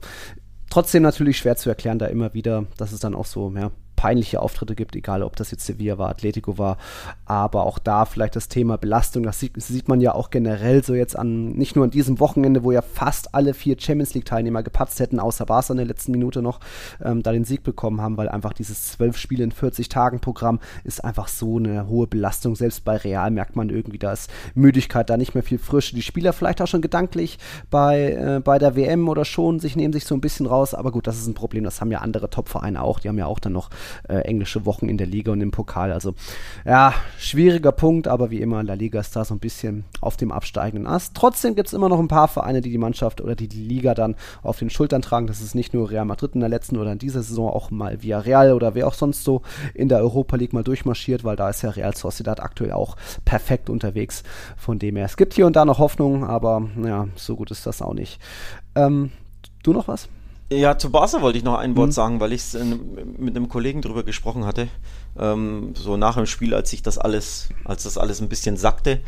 trotzdem natürlich schwer zu erklären, da immer wieder, dass es dann auch so, ja, peinliche Auftritte gibt, egal ob das jetzt Sevilla war, Atletico war, aber auch da vielleicht das Thema Belastung, das sieht, sieht man ja auch generell so jetzt an, nicht nur an diesem Wochenende, wo ja fast alle vier Champions League Teilnehmer gepatzt hätten, außer Barca in der letzten Minute noch, ähm, da den Sieg bekommen haben, weil einfach dieses zwölf Spiele in 40 Tagen Programm ist einfach so eine hohe Belastung, selbst bei Real merkt man irgendwie, da ist Müdigkeit, da nicht mehr viel Frische, die Spieler vielleicht auch schon gedanklich bei, äh, bei der WM oder schon, sich nehmen sich so ein bisschen raus, aber gut, das ist ein Problem, das haben ja andere Top-Vereine auch, die haben ja auch dann noch äh, englische Wochen in der Liga und im Pokal. Also ja, schwieriger Punkt, aber wie immer, La Liga ist da so ein bisschen auf dem absteigenden Ast. Trotzdem gibt es immer noch ein paar Vereine, die die Mannschaft oder die die Liga dann auf den Schultern tragen. Das ist nicht nur Real Madrid in der letzten oder in dieser Saison, auch mal via Real oder wer auch sonst so in der Europa League mal durchmarschiert, weil da ist ja Real Sociedad aktuell auch perfekt unterwegs. Von dem her, es gibt hier und da noch Hoffnung, aber ja, so gut ist das auch nicht. Ähm, du noch was? Ja, zu Barca wollte ich noch ein Wort mhm. sagen, weil ich mit einem Kollegen drüber gesprochen hatte. Ähm, so nach dem Spiel, als sich das alles, als das alles ein bisschen sackte.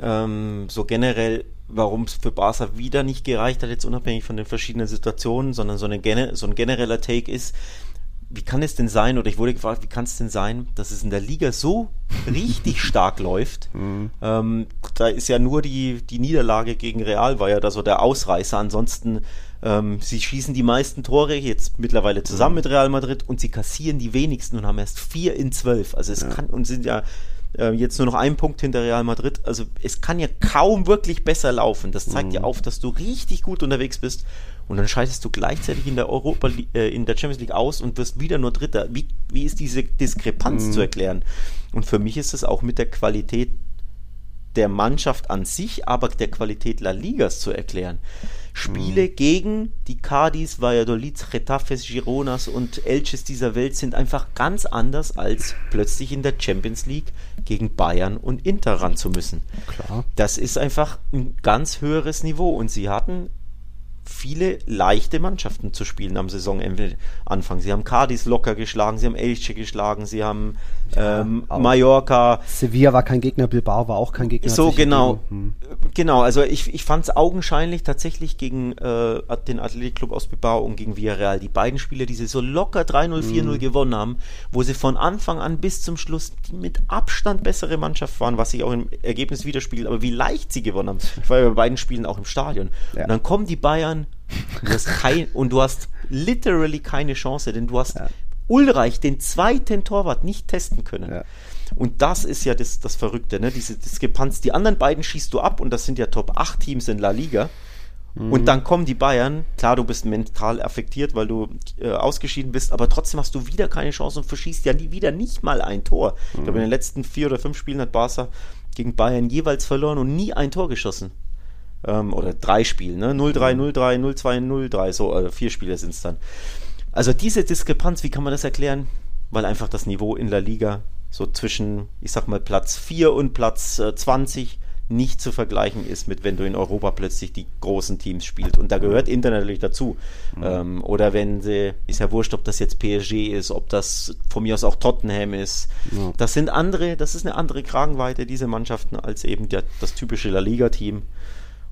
Ähm, so generell, warum es für Barca wieder nicht gereicht hat, jetzt unabhängig von den verschiedenen Situationen, sondern so, eine, so ein genereller Take ist, wie kann es denn sein, oder ich wurde gefragt, wie kann es denn sein, dass es in der Liga so richtig stark läuft? Mhm. Ähm, da ist ja nur die, die Niederlage gegen Real, war ja da so der Ausreißer. Ansonsten, ähm, sie schießen die meisten Tore jetzt mittlerweile zusammen mit Real Madrid und sie kassieren die wenigsten und haben erst vier in zwölf. Also es ja. kann und sind ja äh, jetzt nur noch ein Punkt hinter Real Madrid. Also es kann ja kaum wirklich besser laufen. Das zeigt mhm. ja auf, dass du richtig gut unterwegs bist und dann scheidest du gleichzeitig in der Europa äh, in der Champions League aus und wirst wieder nur Dritter. Wie, wie ist diese Diskrepanz mhm. zu erklären? Und für mich ist es auch mit der Qualität der Mannschaft an sich, aber der Qualität La Ligas zu erklären. Spiele mhm. gegen die Cardis, Valladolid, Retafes, Gironas und Elches dieser Welt sind einfach ganz anders als plötzlich in der Champions League gegen Bayern und Inter ran zu müssen. Klar. Das ist einfach ein ganz höheres Niveau und sie hatten viele leichte Mannschaften zu spielen am Saisonanfang. Sie haben Cadiz locker geschlagen, sie haben Elche geschlagen, sie haben ja, ähm, Mallorca. Sevilla war kein Gegner, Bilbao war auch kein Gegner. So, genau. Hm. Genau, also ich, ich fand es augenscheinlich tatsächlich gegen äh, den Athletikclub aus Bilbao und gegen Villarreal, die beiden Spiele, die sie so locker 3-0, 4-0 hm. gewonnen haben, wo sie von Anfang an bis zum Schluss die mit Abstand bessere Mannschaft waren, was sich auch im Ergebnis widerspiegelt, aber wie leicht sie gewonnen haben. Ich war ja bei beiden Spielen auch im Stadion. Ja. Und dann kommen die Bayern Du kein, und du hast literally keine Chance, denn du hast ja. Ulreich, den zweiten Torwart, nicht testen können. Ja. Und das ist ja das, das Verrückte, ne? Diese Diskrepanz. Die anderen beiden schießt du ab und das sind ja Top 8 Teams in La Liga. Mhm. Und dann kommen die Bayern. Klar, du bist mental affektiert, weil du äh, ausgeschieden bist, aber trotzdem hast du wieder keine Chance und verschießt ja nie, wieder nicht mal ein Tor. Mhm. Ich glaube, in den letzten vier oder fünf Spielen hat Barca gegen Bayern jeweils verloren und nie ein Tor geschossen ähm, oder drei Spiele, ne? 0-3, 0-3, 0-2, 0-3, so, also vier Spiele sind es dann. Also diese Diskrepanz, wie kann man das erklären? Weil einfach das Niveau in der Liga so zwischen, ich sag mal, Platz 4 und Platz äh, 20 nicht zu vergleichen ist mit, wenn du in Europa plötzlich die großen Teams spielst. Und da gehört Inter natürlich dazu. Mhm. Ähm, oder wenn sie, ist ja wurscht, ob das jetzt PSG ist, ob das von mir aus auch Tottenham ist. Mhm. Das sind andere, das ist eine andere Kragenweite, diese Mannschaften, als eben der, das typische La Liga-Team.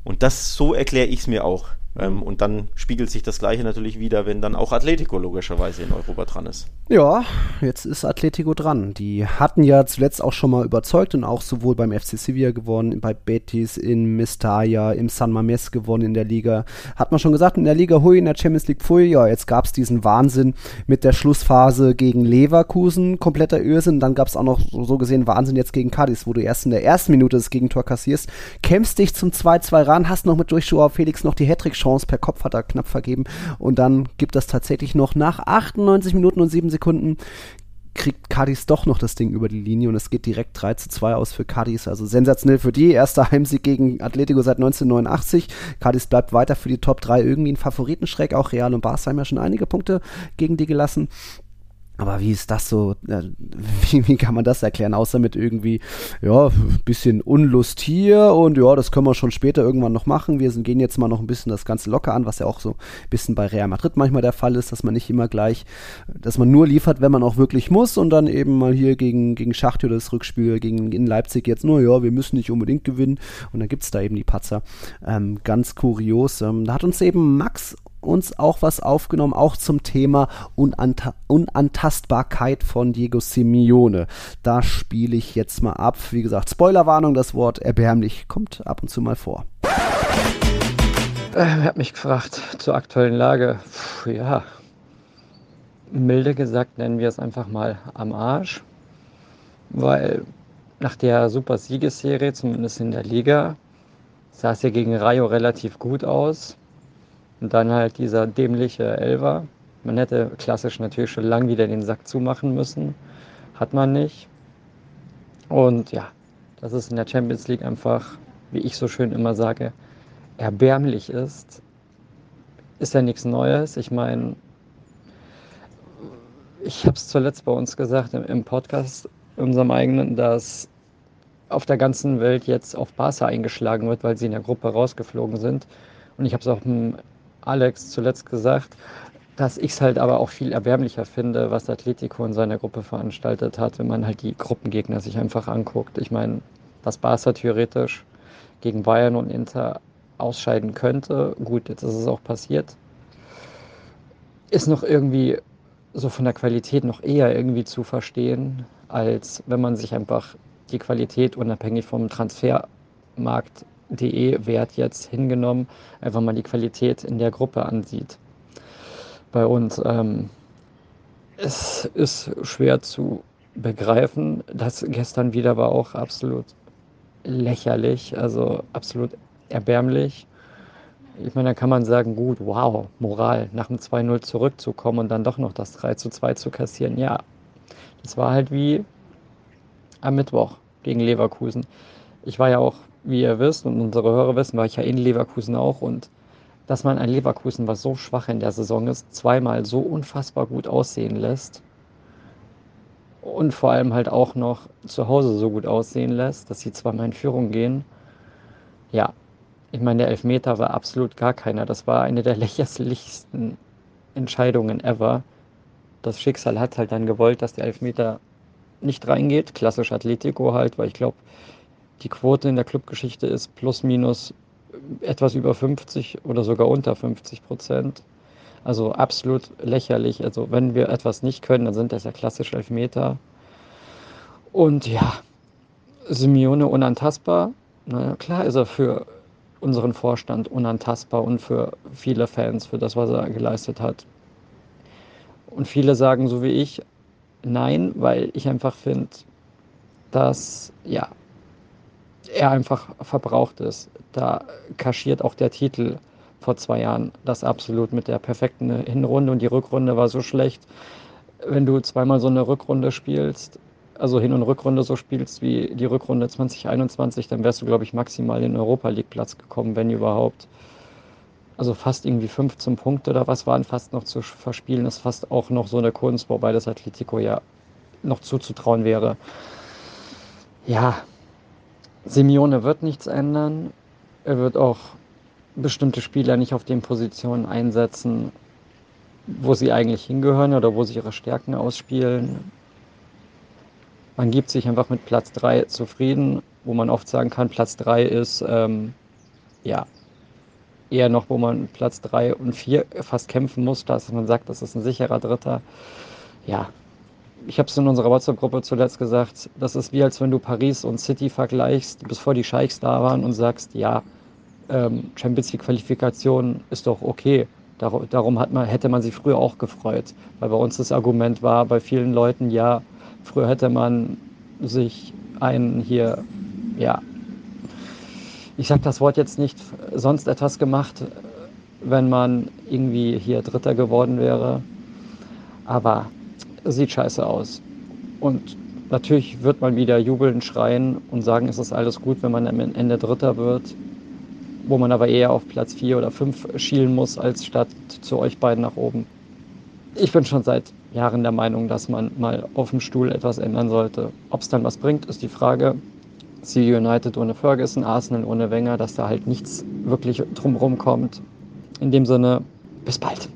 Und das, so erkläre ich es mir auch. Ähm, und dann spiegelt sich das Gleiche natürlich wieder, wenn dann auch Atletico logischerweise in Europa dran ist. Ja, jetzt ist Atletico dran. Die hatten ja zuletzt auch schon mal überzeugt und auch sowohl beim FC Sevilla gewonnen, bei Betis, in Mestalla, im San Mames gewonnen in der Liga. Hat man schon gesagt, in der Liga Hui, in der Champions League Pfui. Ja, jetzt gab es diesen Wahnsinn mit der Schlussphase gegen Leverkusen, kompletter Irrsinn. Dann gab es auch noch so gesehen Wahnsinn jetzt gegen Cadiz, wo du erst in der ersten Minute das Gegentor kassierst, kämpfst dich zum 2-2 ran, hast noch mit Joshua Felix noch die Hattrick-Chance Chance per Kopf hat er knapp vergeben. Und dann gibt das tatsächlich noch nach 98 Minuten und 7 Sekunden kriegt Cadiz doch noch das Ding über die Linie und es geht direkt 3 zu 2 aus für Cadiz. Also sensationell für die. Erster Heimsieg gegen Atletico seit 1989. Cadiz bleibt weiter für die Top 3 irgendwie ein Favoritenschreck. Auch Real und Barca haben ja schon einige Punkte gegen die gelassen. Aber wie ist das so, wie, wie, kann man das erklären, außer mit irgendwie, ja, bisschen Unlust hier und ja, das können wir schon später irgendwann noch machen. Wir sind, gehen jetzt mal noch ein bisschen das Ganze locker an, was ja auch so ein bisschen bei Real Madrid manchmal der Fall ist, dass man nicht immer gleich, dass man nur liefert, wenn man auch wirklich muss und dann eben mal hier gegen, gegen Schachtür das Rückspiel gegen in Leipzig jetzt nur, ja, wir müssen nicht unbedingt gewinnen und dann gibt's da eben die Patzer. Ähm, ganz kurios. Ähm, da hat uns eben Max uns auch was aufgenommen, auch zum Thema Unanta Unantastbarkeit von Diego Simeone. Da spiele ich jetzt mal ab. Wie gesagt, Spoilerwarnung, das Wort erbärmlich kommt ab und zu mal vor. Er hat mich gefragt zur aktuellen Lage. Puh, ja, milde gesagt nennen wir es einfach mal am Arsch, weil nach der super Siegesserie, zumindest in der Liga, sah es ja gegen Rayo relativ gut aus. Und dann halt dieser dämliche Elver. Man hätte klassisch natürlich schon lang wieder den Sack zumachen müssen. Hat man nicht. Und ja, dass es in der Champions League einfach, wie ich so schön immer sage, erbärmlich ist, ist ja nichts Neues. Ich meine, ich habe es zuletzt bei uns gesagt im, Podcast, unserem eigenen, dass auf der ganzen Welt jetzt auf Barca eingeschlagen wird, weil sie in der Gruppe rausgeflogen sind. Und ich habe es auch im Alex zuletzt gesagt, dass ich es halt aber auch viel erbärmlicher finde, was Atletico in seiner Gruppe veranstaltet hat, wenn man halt die Gruppengegner sich einfach anguckt. Ich meine, dass Barca theoretisch gegen Bayern und Inter ausscheiden könnte. Gut, jetzt ist es auch passiert. Ist noch irgendwie so von der Qualität noch eher irgendwie zu verstehen, als wenn man sich einfach die Qualität unabhängig vom Transfermarkt.de Wert jetzt hingenommen, einfach mal die Qualität in der Gruppe ansieht. Bei uns ähm, es ist schwer zu begreifen. Das gestern wieder war auch absolut lächerlich, also absolut erbärmlich. Ich meine, da kann man sagen, gut, wow, Moral, nach dem 2-0 zurückzukommen und dann doch noch das 3 2 zu kassieren. Ja, das war halt wie am Mittwoch gegen Leverkusen. Ich war ja auch, wie ihr wisst und unsere Hörer wissen, war ich ja in Leverkusen auch und dass man ein Leverkusen, was so schwach in der Saison ist, zweimal so unfassbar gut aussehen lässt und vor allem halt auch noch zu Hause so gut aussehen lässt, dass sie zweimal in Führung gehen. Ja, ich meine, der Elfmeter war absolut gar keiner. Das war eine der lächerlichsten Entscheidungen ever. Das Schicksal hat halt dann gewollt, dass der Elfmeter nicht reingeht. Klassisch Atletico halt, weil ich glaube, die Quote in der Clubgeschichte ist plus minus etwas über 50 oder sogar unter 50 Prozent. Also absolut lächerlich. Also wenn wir etwas nicht können, dann sind das ja klassische Elfmeter. Und ja, Simeone unantastbar. Na klar ist er für unseren Vorstand unantastbar und für viele Fans, für das, was er geleistet hat. Und viele sagen so wie ich, nein, weil ich einfach finde, dass ja, er einfach verbraucht ist. Da kaschiert auch der Titel vor zwei Jahren das absolut mit der perfekten Hinrunde und die Rückrunde war so schlecht. Wenn du zweimal so eine Rückrunde spielst, also Hin- und Rückrunde so spielst wie die Rückrunde 2021, dann wärst du, glaube ich, maximal in den Europa League Platz gekommen, wenn überhaupt. Also fast irgendwie 15 Punkte oder was waren fast noch zu verspielen, ist fast auch noch so eine Kunst, wobei das Atletico ja noch zuzutrauen wäre. Ja, Simeone wird nichts ändern. Er wird auch bestimmte Spieler nicht auf den Positionen einsetzen, wo sie eigentlich hingehören oder wo sie ihre Stärken ausspielen. Man gibt sich einfach mit Platz 3 zufrieden, wo man oft sagen kann, Platz 3 ist ähm, ja eher noch, wo man Platz 3 und 4 fast kämpfen muss, dass man sagt, das ist ein sicherer Dritter. Ja, ich habe es in unserer WhatsApp-Gruppe zuletzt gesagt, das ist wie als wenn du Paris und City vergleichst, bevor die Scheichs da waren und sagst, ja, ähm, Champions League Qualifikation ist doch okay. Dar darum hat man, hätte man sich früher auch gefreut. Weil bei uns das Argument war, bei vielen Leuten, ja, früher hätte man sich einen hier, ja, ich sage das Wort jetzt nicht, sonst etwas gemacht, wenn man irgendwie hier Dritter geworden wäre. Aber sieht scheiße aus. Und natürlich wird man wieder jubeln, schreien und sagen, es ist alles gut, wenn man am Ende Dritter wird wo man aber eher auf Platz 4 oder 5 schielen muss, als statt zu euch beiden nach oben. Ich bin schon seit Jahren der Meinung, dass man mal auf dem Stuhl etwas ändern sollte. Ob es dann was bringt, ist die Frage. See United ohne Ferguson, Arsenal ohne Wenger, dass da halt nichts wirklich drumherum kommt. In dem Sinne, bis bald.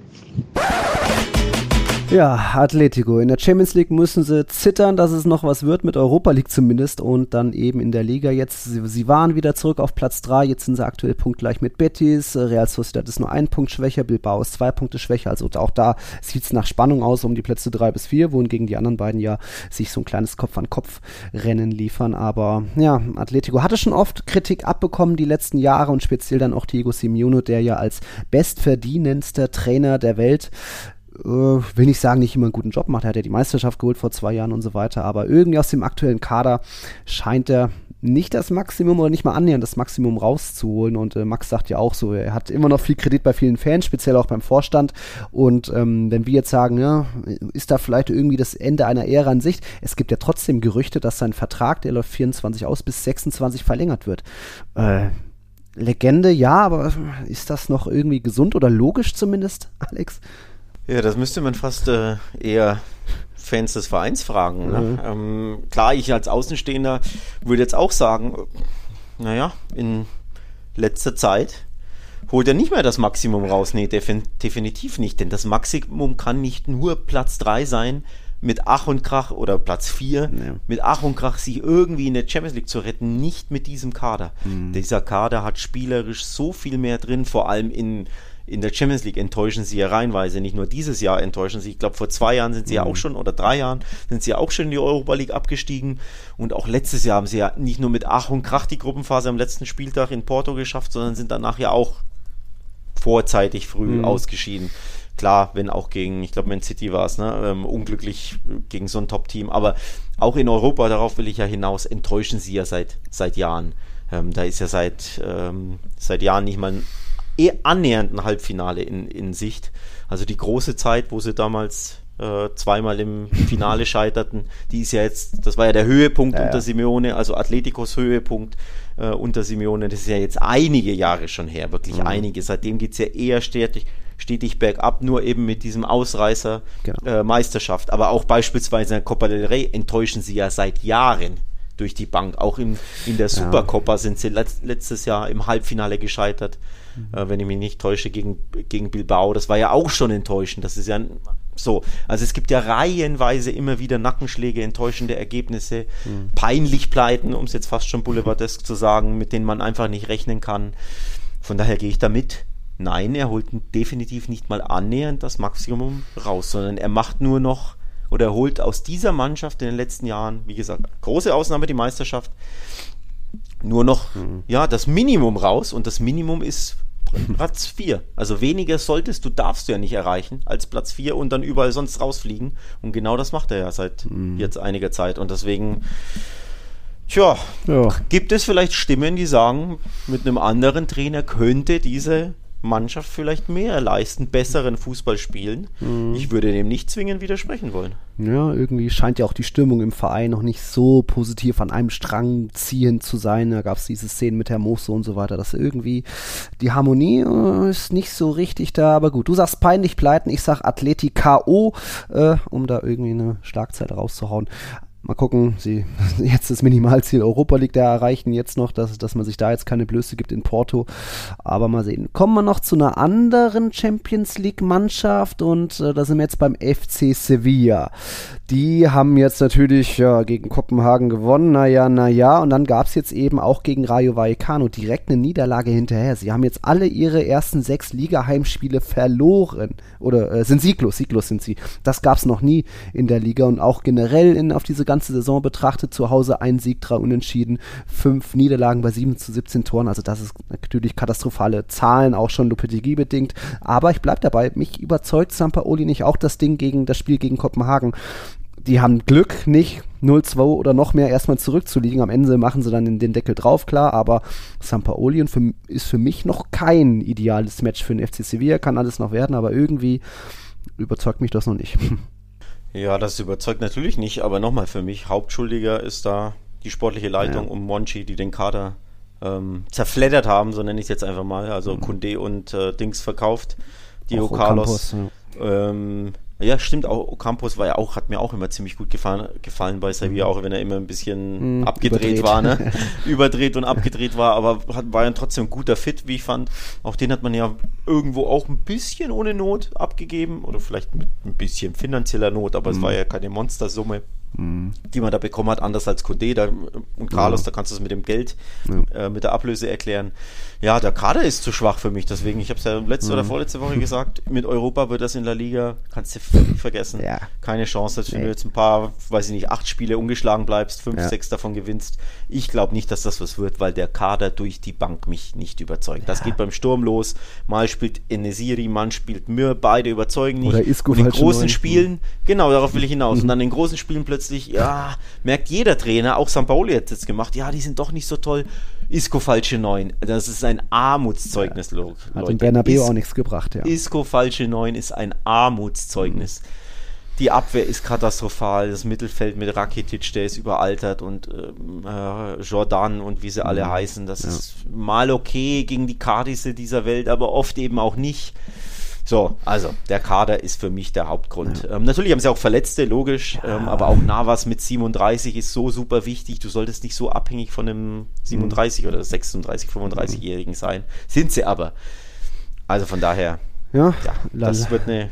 Ja, Atletico. In der Champions League müssen sie zittern, dass es noch was wird mit Europa League zumindest und dann eben in der Liga jetzt. Sie, waren wieder zurück auf Platz 3, jetzt sind sie aktuell punktgleich mit Betis. Real Sociedad ist nur ein Punkt schwächer, Bilbao ist zwei Punkte schwächer. Also auch da sieht es nach Spannung aus um die Plätze 3 bis 4, wohingegen die anderen beiden ja sich so ein kleines Kopf-an-Kopf-Rennen liefern. Aber ja, Atletico hatte schon oft Kritik abbekommen die letzten Jahre und speziell dann auch Diego Simeone, der ja als bestverdienendster Trainer der Welt äh, will nicht sagen, nicht immer einen guten Job macht. Er hat ja die Meisterschaft geholt vor zwei Jahren und so weiter. Aber irgendwie aus dem aktuellen Kader scheint er nicht das Maximum oder nicht mal annähernd das Maximum rauszuholen. Und äh, Max sagt ja auch so, er hat immer noch viel Kredit bei vielen Fans, speziell auch beim Vorstand. Und ähm, wenn wir jetzt sagen, ja, ist da vielleicht irgendwie das Ende einer Ära in Sicht, es gibt ja trotzdem Gerüchte, dass sein Vertrag, der läuft 24 aus, bis 26 verlängert wird. Äh, Legende, ja, aber ist das noch irgendwie gesund oder logisch zumindest, Alex? Ja, das müsste man fast äh, eher Fans des Vereins fragen. Ne? Mhm. Ähm, klar, ich als Außenstehender würde jetzt auch sagen, naja, in letzter Zeit holt er nicht mehr das Maximum raus. Nee, defin definitiv nicht. Denn das Maximum kann nicht nur Platz 3 sein, mit Ach und Krach oder Platz 4, Ja. mit Ach und Krach sich irgendwie in der Champions League zu retten, nicht mit diesem Kader. Mhm. Dieser Kader hat spielerisch so viel mehr drin, vor allem in, in der Champions League enttäuschen sie ja reinweise. Nicht nur dieses Jahr enttäuschen sie. Ich glaube, vor zwei Jahren sind sie Mhm. ja auch schon, oder drei Jahren, sind sie ja auch schon in die Europa League abgestiegen. Und auch letztes Jahr haben sie ja nicht nur mit Ach und Krach die Gruppenphase am letzten Spieltag in Porto geschafft, sondern sind danach ja auch vorzeitig früh Mhm. ausgeschieden. Klar, wenn auch gegen, ich glaube, Man City war es, ne? ähm, unglücklich gegen so ein Top-Team. Aber auch in Europa, darauf will ich ja hinaus, enttäuschen sie ja seit, seit Jahren. Ähm, da ist ja seit, ähm, seit Jahren nicht mal ein eh annähernd ein Halbfinale in, in Sicht. Also die große Zeit, wo sie damals äh, zweimal im Finale scheiterten, die ist ja jetzt, das war ja der Höhepunkt Ja, ja. unter Simeone, also Atleticos Höhepunkt äh, unter Simeone, das ist ja jetzt einige Jahre schon her, wirklich Mhm. einige. Seitdem geht es ja eher stetig, stetig bergab, nur eben mit diesem Ausreißer Genau. äh, Meisterschaft. Aber auch beispielsweise in der Copa del Rey enttäuschen sie ja seit Jahren durch die Bank. Auch in, in der Supercopa sind sie letzt, letztes Jahr im Halbfinale gescheitert, Mhm. äh, wenn ich mich nicht täusche, gegen, gegen Bilbao. Das war ja auch schon enttäuschend. Das ist ja so. Also es gibt ja reihenweise immer wieder Nackenschläge, enttäuschende Ergebnisse, Mhm. peinlich Pleiten, um es jetzt fast schon boulevardesk zu sagen, mit denen man einfach nicht rechnen kann. Von daher gehe ich da mit. Nein, er holt definitiv nicht mal annähernd das Maximum raus, sondern er macht nur noch oder er holt aus dieser Mannschaft in den letzten Jahren, wie gesagt, große Ausnahme die Meisterschaft, nur noch ja das Minimum raus und das Minimum ist Platz 4. Also weniger solltest du, darfst du ja nicht erreichen als Platz 4 und dann überall sonst rausfliegen. Und genau das macht er ja seit jetzt einiger Zeit. Und deswegen, tja, Ja. gibt es vielleicht Stimmen, die sagen, mit einem anderen Trainer könnte diese Mannschaft vielleicht mehr leisten, besseren Fußball spielen. Ich würde dem nicht zwingend widersprechen wollen. Ja, irgendwie scheint ja auch die Stimmung im Verein noch nicht so positiv an einem Strang ziehend zu sein. Da gab es diese Szenen mit Hermoso und so weiter, dass irgendwie die Harmonie äh, ist nicht so richtig da. Aber gut, du sagst peinlich pleiten, ich sag Athleti K.O., äh, um da irgendwie eine Schlagzeile rauszuhauen. Mal gucken, sie jetzt das Minimalziel Europa League da erreichen jetzt noch, dass, dass man sich da jetzt keine Blöße gibt in Porto. Aber mal sehen. Kommen wir noch zu einer anderen Champions League Mannschaft und äh, da sind wir jetzt beim FC Sevilla. Die haben jetzt natürlich ja, gegen Kopenhagen gewonnen, naja, naja. Und dann gab es jetzt eben auch gegen Rayo Vallecano direkt eine Niederlage hinterher. Sie haben jetzt alle ihre ersten sechs Liga-Heimspiele verloren. Oder äh, sind sieglos, sieglos sind sie. Das gab es noch nie in der Liga und auch generell in, auf diese ganze Saison betrachtet. Zu Hause ein Sieg, drei Unentschieden, fünf Niederlagen bei 7 zu 17 Toren. Also das ist natürlich katastrophale Zahlen, auch schon Lopetegui bedingt. Aber ich bleib dabei, mich überzeugt Sampaoli nicht auch das Ding gegen das Spiel gegen Kopenhagen die haben Glück, nicht 0-2 oder noch mehr erstmal zurückzuliegen. Am Ende machen sie dann den, den Deckel drauf, klar, aber Sampaoli für, ist für mich noch kein ideales Match für den FC Sevilla, kann alles noch werden, aber irgendwie überzeugt mich das noch nicht. Ja, das überzeugt natürlich nicht, aber nochmal für mich, Hauptschuldiger ist da die sportliche Leitung Ja. um Monchi, die den Kader ähm, zerfleddert haben, so nenne ich es jetzt einfach mal. Also Kunde und äh, Dings verkauft. Dio Carlos. Ocampos, Ähm, ja, stimmt, auch Ocampos war ja auch, hat mir auch immer ziemlich gut gefallen, gefallen bei Sevilla, auch wenn er immer ein bisschen Mhm, abgedreht überdreht. war, ne? überdreht und abgedreht war, aber hat, war ja trotzdem ein guter Fit, wie ich fand. Auch den hat man ja irgendwo auch ein bisschen ohne Not abgegeben oder vielleicht mit ein bisschen finanzieller Not, aber es war ja keine Monstersumme die man da bekommen hat, anders als Codé da, und Carlos, da kannst du es mit dem Geld, äh, mit der Ablöse erklären. Ja, der Kader ist zu schwach für mich, deswegen, ich habe es ja letzte oder vorletzte Woche gesagt, mit Europa wird das in der Liga, kannst du völlig vergessen. Ja. Keine Chance, dass wenn Nee. du jetzt ein paar, weiß ich nicht, acht Spiele ungeschlagen bleibst, fünf, Ja. sechs davon gewinnst. Ich glaube nicht, dass das was wird, weil der Kader durch die Bank mich nicht überzeugt. Das geht beim Sturm los. Mal spielt Enesiri, mal spielt Mir, beide überzeugen nicht. Oder Isco und in großen. Spielen, genau, darauf will ich hinaus. Und dann in großen Spielen plötzlich, ja, merkt jeder Trainer, auch Sampaoli hat es jetzt gemacht, ja, die sind doch nicht so toll. Isco falsche Neun. Das ist ein Armutszeugnis, Hat Leute. dem Bernabeu Is- auch nichts gebracht, ja. Isco falsche Neun ist ein Armutszeugnis. Die Abwehr ist katastrophal, das Mittelfeld mit Rakitic, der ist überaltert und ähm, äh, Jordan und wie sie alle heißen, das ist mal okay gegen die Cardisse dieser Welt, aber oft eben auch nicht. So, also der Kader ist für mich der Hauptgrund. Ähm, natürlich haben sie auch Verletzte, logisch, ähm, aber auch Navas mit 37 ist so super wichtig. Du solltest nicht so abhängig von einem 37 oder 36, 35-Jährigen sein. Sind sie aber. Also von daher, Ja, ja, das wird eine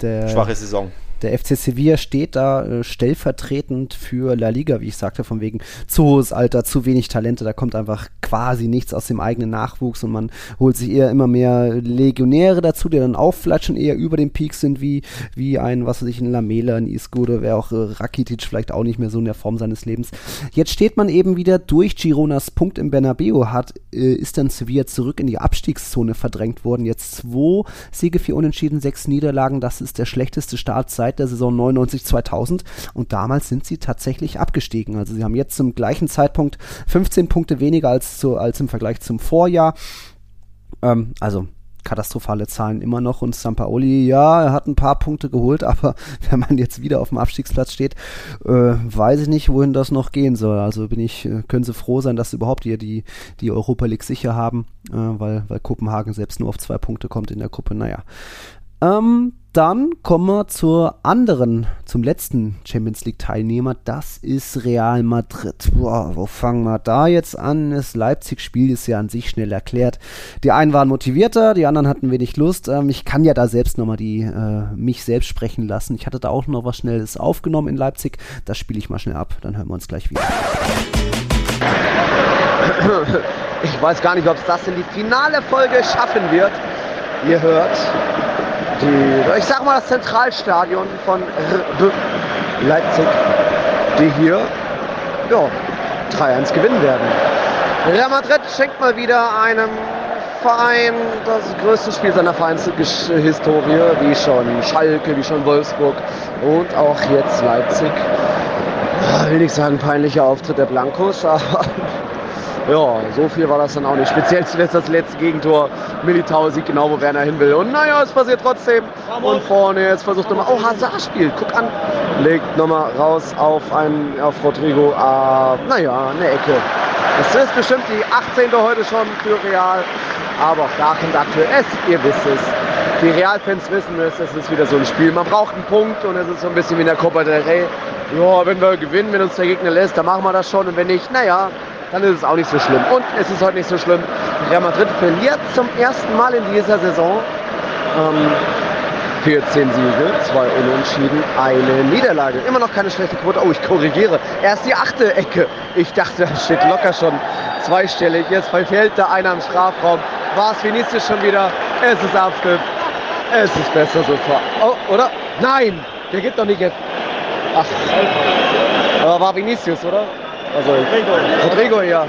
der, schwache Saison. Der FC Sevilla steht da äh, stellvertretend für La Liga, wie ich sagte, von wegen zu hohes Alter, zu wenig Talente, da kommt einfach quasi nichts aus dem eigenen Nachwuchs und man holt sich eher immer mehr Legionäre dazu, die dann schon eher über dem Peak sind, wie, wie ein, was weiß ich, ein Lamela, ein Isco oder wer auch äh, Rakitic vielleicht auch nicht mehr so in der Form seines Lebens. Jetzt steht man eben wieder durch Gironas Punkt im Bernabeu hat, äh, ist dann Sevilla zurück in die Abstiegszone verdrängt worden. Jetzt zwei Siege, vier Unentschieden, sechs Niederlagen. Das ist der schlechteste Start seit der Saison 99-2000 und damals sind sie tatsächlich abgestiegen. Also sie haben jetzt zum gleichen Zeitpunkt 15 Punkte weniger als, zu, als im Vergleich zum Vorjahr. Ähm, also katastrophale Zahlen immer noch und Sampaoli, ja, er hat ein paar Punkte geholt, aber wenn man jetzt wieder auf dem Abstiegsplatz steht, äh, weiß ich nicht, wohin das noch gehen soll. Also bin ich, äh, können sie froh sein, dass sie überhaupt hier die, die Europa League sicher haben, äh, weil, weil Kopenhagen selbst nur auf zwei Punkte kommt in der Gruppe. Naja. Ähm, dann kommen wir zur anderen, zum letzten Champions League Teilnehmer. Das ist Real Madrid. Boah, wo fangen wir da jetzt an? Das Leipzig-Spiel ist ja an sich schnell erklärt. Die einen waren motivierter, die anderen hatten wenig Lust. Ähm, ich kann ja da selbst nochmal die, äh, mich selbst sprechen lassen. Ich hatte da auch noch was Schnelles aufgenommen in Leipzig. Das spiele ich mal schnell ab. Dann hören wir uns gleich wieder. Ich weiß gar nicht, ob es das in die finale Folge schaffen wird. Ihr hört die, ich sag mal, das Zentralstadion von Leipzig, die hier ja, 3-1 gewinnen werden. Real Madrid schenkt mal wieder einem Verein das größte Spiel seiner Vereinshistorie, wie schon Schalke, wie schon Wolfsburg und auch jetzt Leipzig. Ich will nicht sagen peinlicher Auftritt der Blancos, aber ja, so viel war das dann auch nicht. Speziell zuletzt das letzte Gegentor. Militao sieht genau, wo Werner hin will. Und naja, es passiert trotzdem. Und vorne jetzt versucht nochmal. Oh, Hazard spielt. Guck an. Legt nochmal raus auf, einen, auf Rodrigo. Ah, naja, eine Ecke. Das ist bestimmt die 18. heute schon für Real. Aber auch da kommt aktuell es. Ihr wisst es. Die Realfans wissen es. Es ist wieder so ein Spiel. Man braucht einen Punkt und es ist so ein bisschen wie in der Copa del Rey. Ja, wenn wir gewinnen, wenn uns der Gegner lässt, dann machen wir das schon. Und wenn nicht, naja, dann ist es auch nicht so schlimm. Und es ist heute nicht so schlimm. Real Madrid verliert zum ersten Mal in dieser Saison. Ähm, 14 Siege, zwei Unentschieden, eine Niederlage. Immer noch keine schlechte Quote. Oh, ich korrigiere. Erst die achte Ecke. Ich dachte, da steht locker schon zweistellig. Jetzt verfällt da einer im Strafraum. War es Vinicius schon wieder? Es ist Abpfiff. Es ist besser so vor. Oh, oder? Nein! Der geht doch nicht jetzt. Ach. War Vinicius, oder? Also Rodrigo, Rodrigo ja.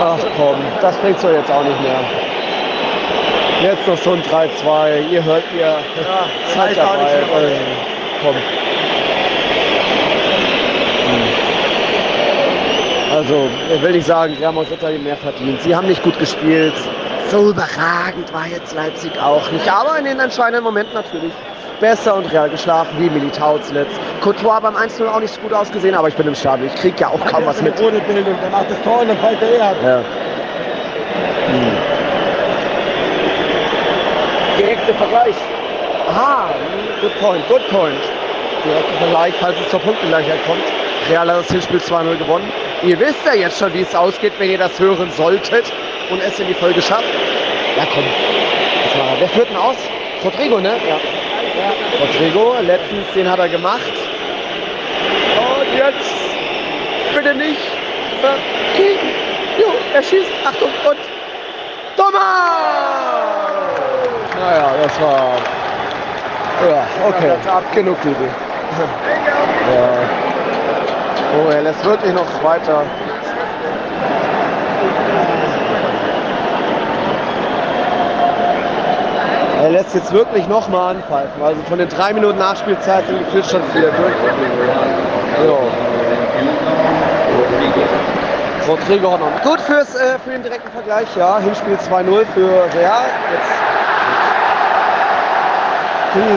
Ach komm, das bringt so jetzt auch nicht mehr. Jetzt noch so ein 3-2. Ihr hört ihr. Ja, Zeit dabei. Also, komm. Also, ich will nicht sagen, Real Madrid hat mehr verdient. Sie haben nicht gut gespielt. So überragend war jetzt Leipzig auch nicht. Aber in den entscheidenden Momenten natürlich besser und real geschlafen, wie Militao zuletzt. Courtois beim 1-0 auch nicht so gut ausgesehen, aber ich bin im Stadion. Ich kriege ja auch kaum was mit. Ohne Bildung, der macht das Tor und dann fällt er eher. Ja. Hm. Direkter Vergleich. Aha, good point, good point. Direkter Vergleich, falls es zur Punktengleichheit kommt. Real hat das Hinspiel 2-0 gewonnen. Ihr wisst ja jetzt schon, wie es ausgeht, wenn ihr das hören solltet und es in die Folge schafft. Ja, komm. Wer führt denn aus? Rodrigo, ne? Ja. Rodrigo, letztens den hat er gemacht. Und jetzt bitte nicht verkicken. Jo, er schießt. Achtung und Thomas! Naja, das war. Ja, okay. Genug Liebe. Ja. Oh, er lässt wirklich noch weiter. Er lässt jetzt wirklich nochmal anpfeifen. Also von den drei Minuten Nachspielzeit sind gefühlt schon wieder durch. So. Rodrigo hat noch. Gut fürs, äh, für den direkten Vergleich, ja. Hinspiel 2-0 für Real. Jetzt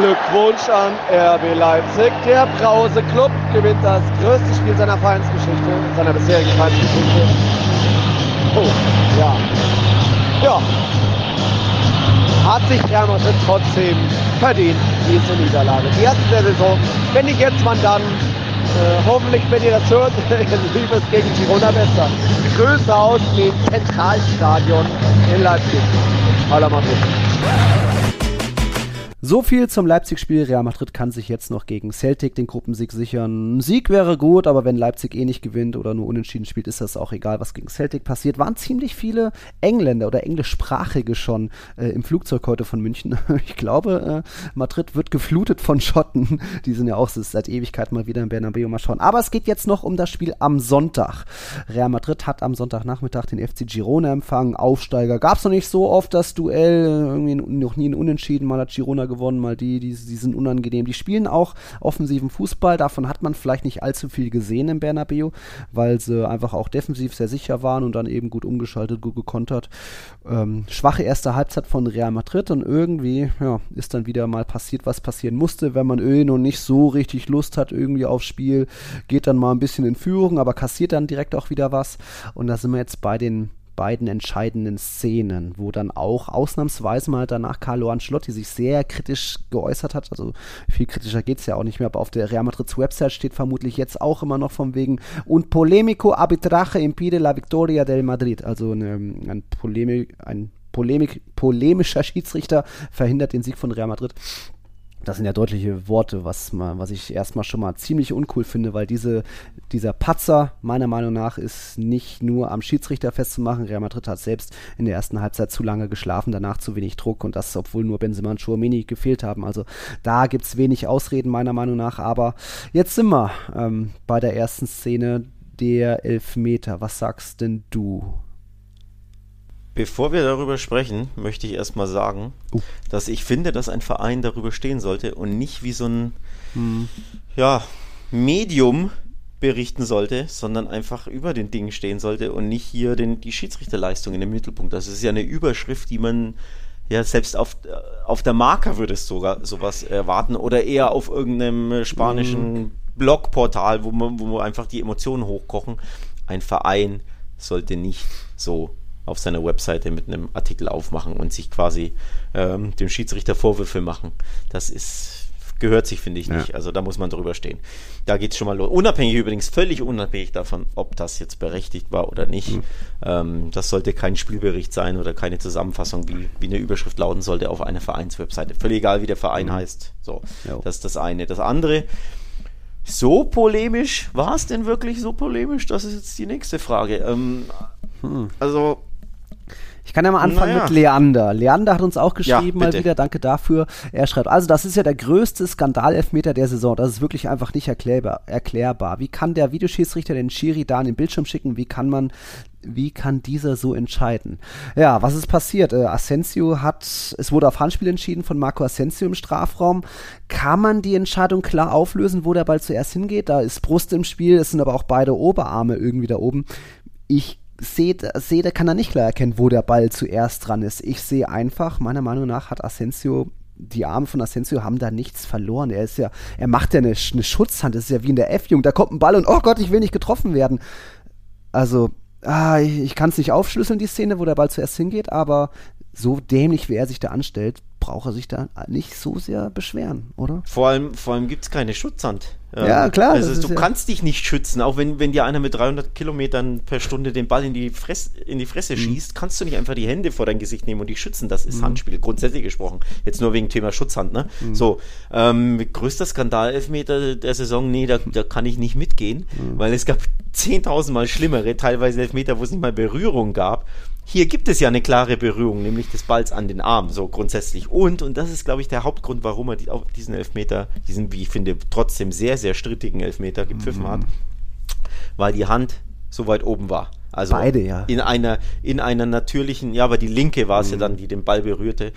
Glückwunsch an RB Leipzig. Der Brause Club gewinnt das größte Spiel seiner Vereinsgeschichte, seiner bisherigen Vereinsgeschichte. Oh, ja. Ja, hat sich Madrid trotzdem verdient, diese Niederlage. Die erste der Saison. Wenn nicht jetzt, wann dann? Äh, hoffentlich, wenn ihr das hört, lief es gegen Girona besser. Grüße aus dem Zentralstadion in Leipzig. Hala Madrid. So viel zum Leipzig-Spiel. Real Madrid kann sich jetzt noch gegen Celtic den Gruppensieg sichern. Sieg wäre gut, aber wenn Leipzig eh nicht gewinnt oder nur unentschieden spielt, ist das auch egal, was gegen Celtic passiert. Waren ziemlich viele Engländer oder englischsprachige schon äh, im Flugzeug heute von München. Ich glaube, äh, Madrid wird geflutet von Schotten. Die sind ja auch seit Ewigkeit mal wieder in Bernabeu. Mal schauen. Aber es geht jetzt noch um das Spiel am Sonntag. Real Madrid hat am Sonntagnachmittag den FC Girona empfangen. Aufsteiger. Gab es noch nicht so oft das Duell. Irgendwie noch nie ein Unentschieden. Mal hat Girona gewonnen, mal die, die, die sind unangenehm. Die spielen auch offensiven Fußball, davon hat man vielleicht nicht allzu viel gesehen im Bernabeu, weil sie einfach auch defensiv sehr sicher waren und dann eben gut umgeschaltet, gut gekontert. Ähm, schwache erste Halbzeit von Real Madrid und irgendwie ja, ist dann wieder mal passiert, was passieren musste, wenn man eh noch nicht so richtig Lust hat irgendwie aufs Spiel, geht dann mal ein bisschen in Führung, aber kassiert dann direkt auch wieder was und da sind wir jetzt bei den beiden entscheidenden Szenen, wo dann auch ausnahmsweise mal danach Carlo Ancelotti sich sehr kritisch geäußert hat. Also viel kritischer geht es ja auch nicht mehr, aber auf der Real Madrid's Website steht vermutlich jetzt auch immer noch von wegen und polemico arbitraje impide la victoria del Madrid. Also eine, ein, Polemik, ein Polemik, polemischer Schiedsrichter verhindert den Sieg von Real Madrid. Das sind ja deutliche Worte, was, man, was ich erstmal schon mal ziemlich uncool finde, weil diese, dieser Patzer meiner Meinung nach ist nicht nur am Schiedsrichter festzumachen. Real Madrid hat selbst in der ersten Halbzeit zu lange geschlafen, danach zu wenig Druck und das, obwohl nur Benzema und Chouameni gefehlt haben. Also da gibt es wenig Ausreden meiner Meinung nach. Aber jetzt sind wir ähm, bei der ersten Szene der Elfmeter. Was sagst denn du? Bevor wir darüber sprechen, möchte ich erstmal sagen, uh. dass ich finde, dass ein Verein darüber stehen sollte und nicht wie so ein hm. ja, Medium berichten sollte, sondern einfach über den Dingen stehen sollte und nicht hier den, die Schiedsrichterleistung in den Mittelpunkt. Das ist ja eine Überschrift, die man ja selbst auf, auf der Marker würde es sogar sowas erwarten oder eher auf irgendeinem spanischen mhm. Blogportal, wo man, wo einfach die Emotionen hochkochen. Ein Verein sollte nicht so auf seiner Webseite mit einem Artikel aufmachen und sich quasi ähm, dem Schiedsrichter Vorwürfe machen. Das ist gehört sich, finde ich nicht. Ja. Also da muss man drüber stehen. Da geht es schon mal los. Unabhängig übrigens, völlig unabhängig davon, ob das jetzt berechtigt war oder nicht. Mhm. Ähm, das sollte kein Spielbericht sein oder keine Zusammenfassung, wie, wie eine Überschrift lauten sollte auf einer Vereinswebseite. Völlig egal, wie der Verein mhm. heißt. So, jo. das ist das eine. Das andere, so polemisch, war es denn wirklich so polemisch? Das ist jetzt die nächste Frage. Ähm, hm. Also ich kann ja mal anfangen naja. mit Leander. Leander hat uns auch geschrieben, ja, mal wieder, danke dafür. Er schreibt, also das ist ja der größte Skandalelfmeter der Saison. Das ist wirklich einfach nicht erklärbar. erklärbar. Wie kann der Videoschiedsrichter den Schiri da an den Bildschirm schicken? Wie kann man wie kann dieser so entscheiden? Ja, was ist passiert? Äh, Asensio hat, es wurde auf Handspiel entschieden von Marco Asensio im Strafraum. Kann man die Entscheidung klar auflösen, wo der Ball zuerst hingeht? Da ist Brust im Spiel, es sind aber auch beide Oberarme irgendwie da oben. Ich Sede, Sede kann er nicht klar erkennen, wo der Ball zuerst dran ist. Ich sehe einfach, meiner Meinung nach hat Asensio die Arme von Asensio haben da nichts verloren. Er ist ja, er macht ja eine, eine Schutzhand. Das ist ja wie in der F-Jugend. Da kommt ein Ball und oh Gott, ich will nicht getroffen werden. Also, ah, ich, ich kann es nicht aufschlüsseln, die Szene, wo der Ball zuerst hingeht, aber so dämlich, wie er sich da anstellt, braucht er sich da nicht so sehr beschweren, oder? Vor allem, vor allem gibt es keine Schutzhand. Ja, klar. Also du ja kannst dich nicht schützen, auch wenn, wenn dir einer mit 300 Kilometern per Stunde den Ball in die, Fress, in die Fresse mhm. schießt, kannst du nicht einfach die Hände vor dein Gesicht nehmen und dich schützen. Das ist mhm. Handspiel, grundsätzlich gesprochen. Jetzt nur wegen Thema Schutzhand, ne? Mhm. So, ähm, größter Skandal-Elfmeter der Saison, nee, da, da kann ich nicht mitgehen, mhm. weil es gab 10.000 Mal schlimmere, teilweise Elfmeter, wo es nicht mal Berührung gab. Hier gibt es ja eine klare Berührung, nämlich des Balls an den Arm, so grundsätzlich. Und, und das ist, glaube ich, der Hauptgrund, warum er die, diesen Elfmeter, diesen, wie ich finde, trotzdem sehr, sehr strittigen Elfmeter gepfiffen mhm. hat, weil die Hand so weit oben war. Also Beide, ja. In einer, in einer natürlichen, ja, aber die linke war es mhm. ja dann, die den Ball berührte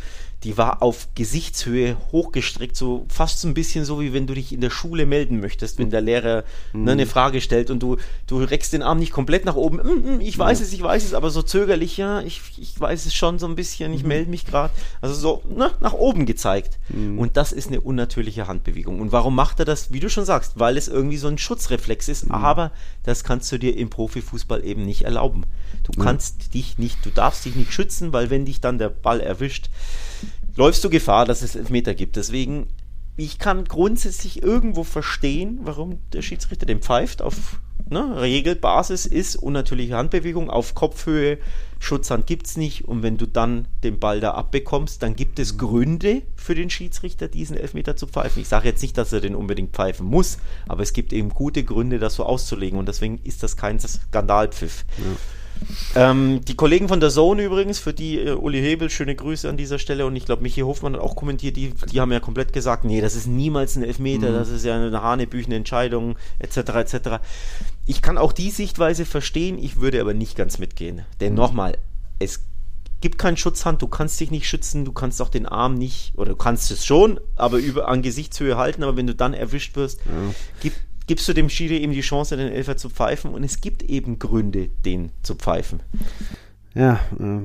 die war auf Gesichtshöhe hochgestreckt, so fast so ein bisschen so, wie wenn du dich in der Schule melden möchtest, wenn der Lehrer mhm. ne, eine Frage stellt und du, du reckst den Arm nicht komplett nach oben. Mm, mm, ich weiß ja. es, ich weiß es, aber so zögerlich, ja, ich, ich weiß es schon so ein bisschen, ich mhm. melde mich gerade. Also so ne, nach oben gezeigt. Mhm. Und das ist eine unnatürliche Handbewegung. Und warum macht er das, wie du schon sagst? Weil es irgendwie so ein Schutzreflex ist, mhm. aber das kannst du dir im Profifußball eben nicht erlauben. Du kannst dich nicht, du darfst dich nicht schützen, weil wenn dich dann der Ball erwischt, läufst du Gefahr, dass es Elfmeter gibt. Deswegen ich kann grundsätzlich irgendwo verstehen, warum der Schiedsrichter den pfeift auf ne, Regelbasis ist unnatürliche Handbewegung auf Kopfhöhe. Schutzhand gibt es nicht und wenn du dann den Ball da abbekommst, dann gibt es Gründe für den Schiedsrichter, diesen Elfmeter zu pfeifen. Ich sage jetzt nicht, dass er den unbedingt pfeifen muss, aber es gibt eben gute Gründe, das so auszulegen und deswegen ist das kein Skandalpfiff. Ja. Ähm, die Kollegen von der Zone übrigens, für die äh, Uli Hebel, schöne Grüße an dieser Stelle und ich glaube, Michi Hofmann hat auch kommentiert, die, die haben ja komplett gesagt, nee, das ist niemals ein Elfmeter, mhm. das ist ja eine hanebüchene Entscheidung, etc., etc. Ich kann auch die Sichtweise verstehen, ich würde aber nicht ganz mitgehen. Denn mhm. nochmal, es gibt keinen Schutzhand, du kannst dich nicht schützen, du kannst auch den Arm nicht, oder du kannst es schon, aber über, an Gesichtshöhe halten, aber wenn du dann erwischt wirst, ja. gibt gibst du dem Schiri eben die Chance, den Elfer zu pfeifen und es gibt eben Gründe, den zu pfeifen. Ja, äh,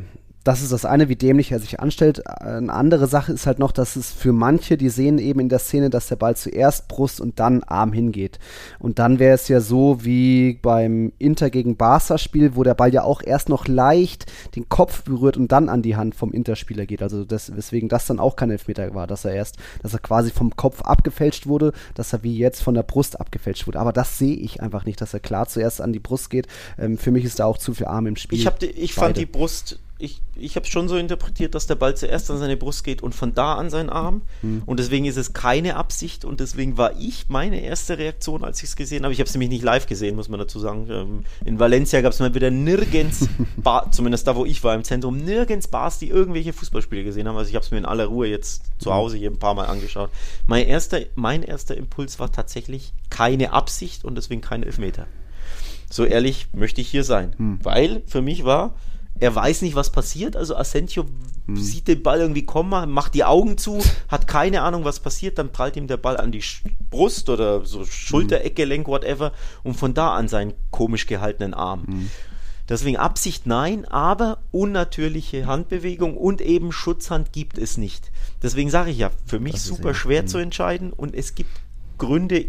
das ist das eine, wie dämlich er sich anstellt. Eine andere Sache ist halt noch, dass es für manche, die sehen eben in der Szene, dass der Ball zuerst Brust und dann Arm hingeht. Und dann wäre es ja so wie beim Inter gegen Barca-Spiel, wo der Ball ja auch erst noch leicht den Kopf berührt und dann an die Hand vom Interspieler geht. Also das, weswegen das dann auch kein Elfmeter war, dass er erst, dass er quasi vom Kopf abgefälscht wurde, dass er wie jetzt von der Brust abgefälscht wurde. Aber das sehe ich einfach nicht, dass er klar zuerst an die Brust geht. Ähm, für mich ist da auch zu viel Arm im Spiel. Ich, die, ich fand die Brust ich, ich habe es schon so interpretiert, dass der Ball zuerst an seine Brust geht und von da an seinen Arm. Mhm. Und deswegen ist es keine Absicht und deswegen war ich meine erste Reaktion, als ich es gesehen habe. Ich habe es nämlich nicht live gesehen, muss man dazu sagen. Ähm, in Valencia gab es mal wieder nirgends, Bar, zumindest da, wo ich war im Zentrum, nirgends Bars, die irgendwelche Fußballspiele gesehen haben. Also ich habe es mir in aller Ruhe jetzt zu Hause hier ein paar Mal angeschaut. Mein erster, mein erster Impuls war tatsächlich keine Absicht und deswegen kein Elfmeter. So ehrlich möchte ich hier sein. Mhm. Weil für mich war, er weiß nicht, was passiert. Also Asensio hm. sieht den Ball irgendwie kommen, macht die Augen zu, hat keine Ahnung, was passiert. Dann prallt ihm der Ball an die Brust oder so Schultereckgelenk, whatever, und von da an seinen komisch gehaltenen Arm. Hm. Deswegen Absicht nein, aber unnatürliche Handbewegung und eben Schutzhand gibt es nicht. Deswegen sage ich ja, für mich super schwer hm. zu entscheiden und es gibt Gründe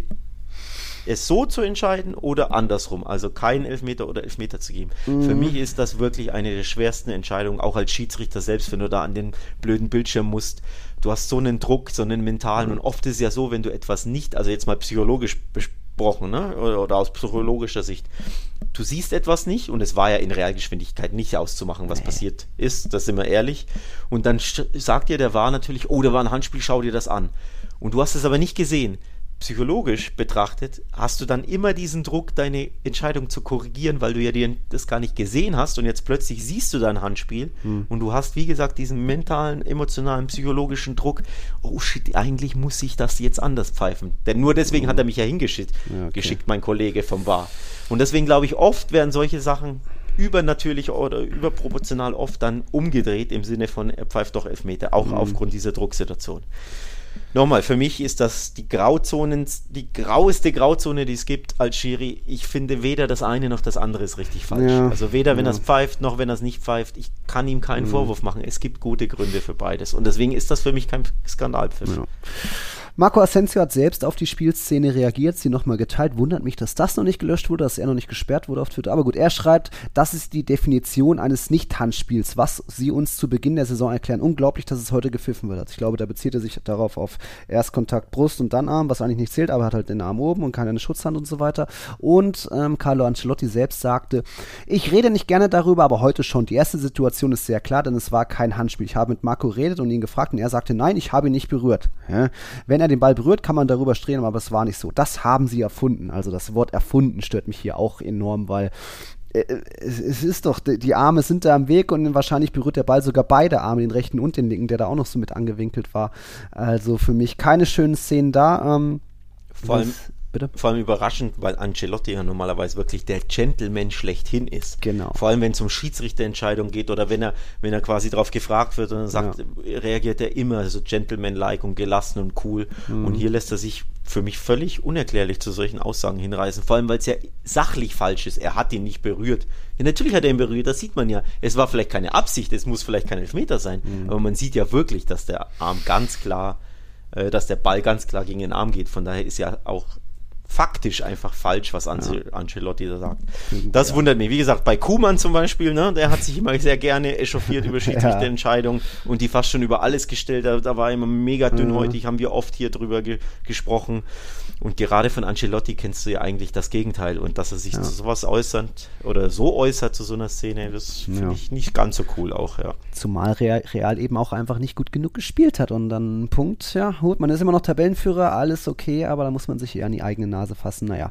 es so zu entscheiden oder andersrum, also keinen Elfmeter oder Elfmeter zu geben. Mhm. Für mich ist das wirklich eine der schwersten Entscheidungen, auch als Schiedsrichter selbst, wenn du da an den blöden Bildschirm musst. Du hast so einen Druck, so einen mentalen und oft ist es ja so, wenn du etwas nicht, also jetzt mal psychologisch besprochen, ne? oder, oder aus psychologischer Sicht, du siehst etwas nicht und es war ja in Realgeschwindigkeit nicht auszumachen, was nee. passiert ist, das sind wir ehrlich. Und dann sagt dir der war natürlich, oh, da war ein Handspiel, schau dir das an. Und du hast es aber nicht gesehen psychologisch betrachtet, hast du dann immer diesen Druck, deine Entscheidung zu korrigieren, weil du ja dir das gar nicht gesehen hast und jetzt plötzlich siehst du dein Handspiel hm. und du hast, wie gesagt, diesen mentalen, emotionalen, psychologischen Druck, oh shit, eigentlich muss ich das jetzt anders pfeifen. Denn nur deswegen hm. hat er mich ja hingeschickt, ja, okay. geschickt, mein Kollege vom Bar. Und deswegen glaube ich, oft werden solche Sachen übernatürlich oder überproportional oft dann umgedreht im Sinne von, er pfeift doch Elfmeter, auch hm. aufgrund dieser Drucksituation. Nochmal, für mich ist das die Grauzonen, die graueste Grauzone, die es gibt als Schiri. Ich finde weder das eine noch das andere ist richtig falsch. Ja, also weder wenn ja. es pfeift, noch wenn es nicht pfeift. Ich kann ihm keinen mhm. Vorwurf machen. Es gibt gute Gründe für beides. Und deswegen ist das für mich kein Skandalpfiff. Ja. Marco Asensio hat selbst auf die Spielszene reagiert, sie nochmal geteilt. Wundert mich, dass das noch nicht gelöscht wurde, dass er noch nicht gesperrt wurde auf Twitter. Aber gut, er schreibt, das ist die Definition eines Nicht-Handspiels, was sie uns zu Beginn der Saison erklären. Unglaublich, dass es heute gepfiffen wird. Also ich glaube, da bezieht er sich darauf auf Erstkontakt Brust und dann Arm, was eigentlich nicht zählt, aber er hat halt den Arm oben und keine Schutzhand und so weiter. Und ähm, Carlo Ancelotti selbst sagte, ich rede nicht gerne darüber, aber heute schon. Die erste Situation ist sehr klar, denn es war kein Handspiel. Ich habe mit Marco geredet und ihn gefragt und er sagte, nein, ich habe ihn nicht berührt. Ja? Wenn er er den Ball berührt, kann man darüber streben, aber es war nicht so. Das haben sie erfunden. Also das Wort erfunden stört mich hier auch enorm, weil äh, es, ist doch, die Arme sind da am Weg und wahrscheinlich berührt der Ball sogar beide Arme, den rechten und den linken, der da auch noch so mit angewinkelt war. Also für mich keine schönen Szenen da. Ähm, Vor allem, Bitte? Vor allem überraschend, weil Ancelotti ja normalerweise wirklich der Gentleman schlechthin ist. Genau. Vor allem, wenn es um Schiedsrichterentscheidungen geht oder wenn er, wenn er quasi darauf gefragt wird und dann sagt, ja. reagiert er immer so Gentleman-like und gelassen und cool. Mhm. Und hier lässt er sich für mich völlig unerklärlich zu solchen Aussagen hinreißen. Vor allem, weil es ja sachlich falsch ist. Er hat ihn nicht berührt. Ja, natürlich hat er ihn berührt, das sieht man ja. Es war vielleicht keine Absicht, es muss vielleicht kein Elfmeter sein. Mhm. Aber man sieht ja wirklich, dass der Arm ganz klar, äh, dass der Ball ganz klar gegen den Arm geht. Von daher ist ja auch faktisch einfach falsch, was Ange ja. Ancelotti da sagt. Das ja. wundert mich. Wie gesagt, bei Kuman zum Beispiel, ne, der hat sich immer sehr gerne echauffiert über Schiedsrichterentscheidungen ja. und die fast schon über alles gestellt. Da, da war immer mega dünnhäutig, haben wir oft hier drüber ge gesprochen. Und gerade von Ancelotti kennst du ja eigentlich das Gegenteil. Und dass er sich ja. zu sowas äußert oder so äußert zu so einer Szene, das finde ja. ich nicht ganz so cool auch, ja. Zumal Real, Real, eben auch einfach nicht gut genug gespielt hat. Und dann Punkt, ja, gut, man ist immer noch Tabellenführer, alles okay, aber da muss man sich eher an die eigene Nase fassen. Naja.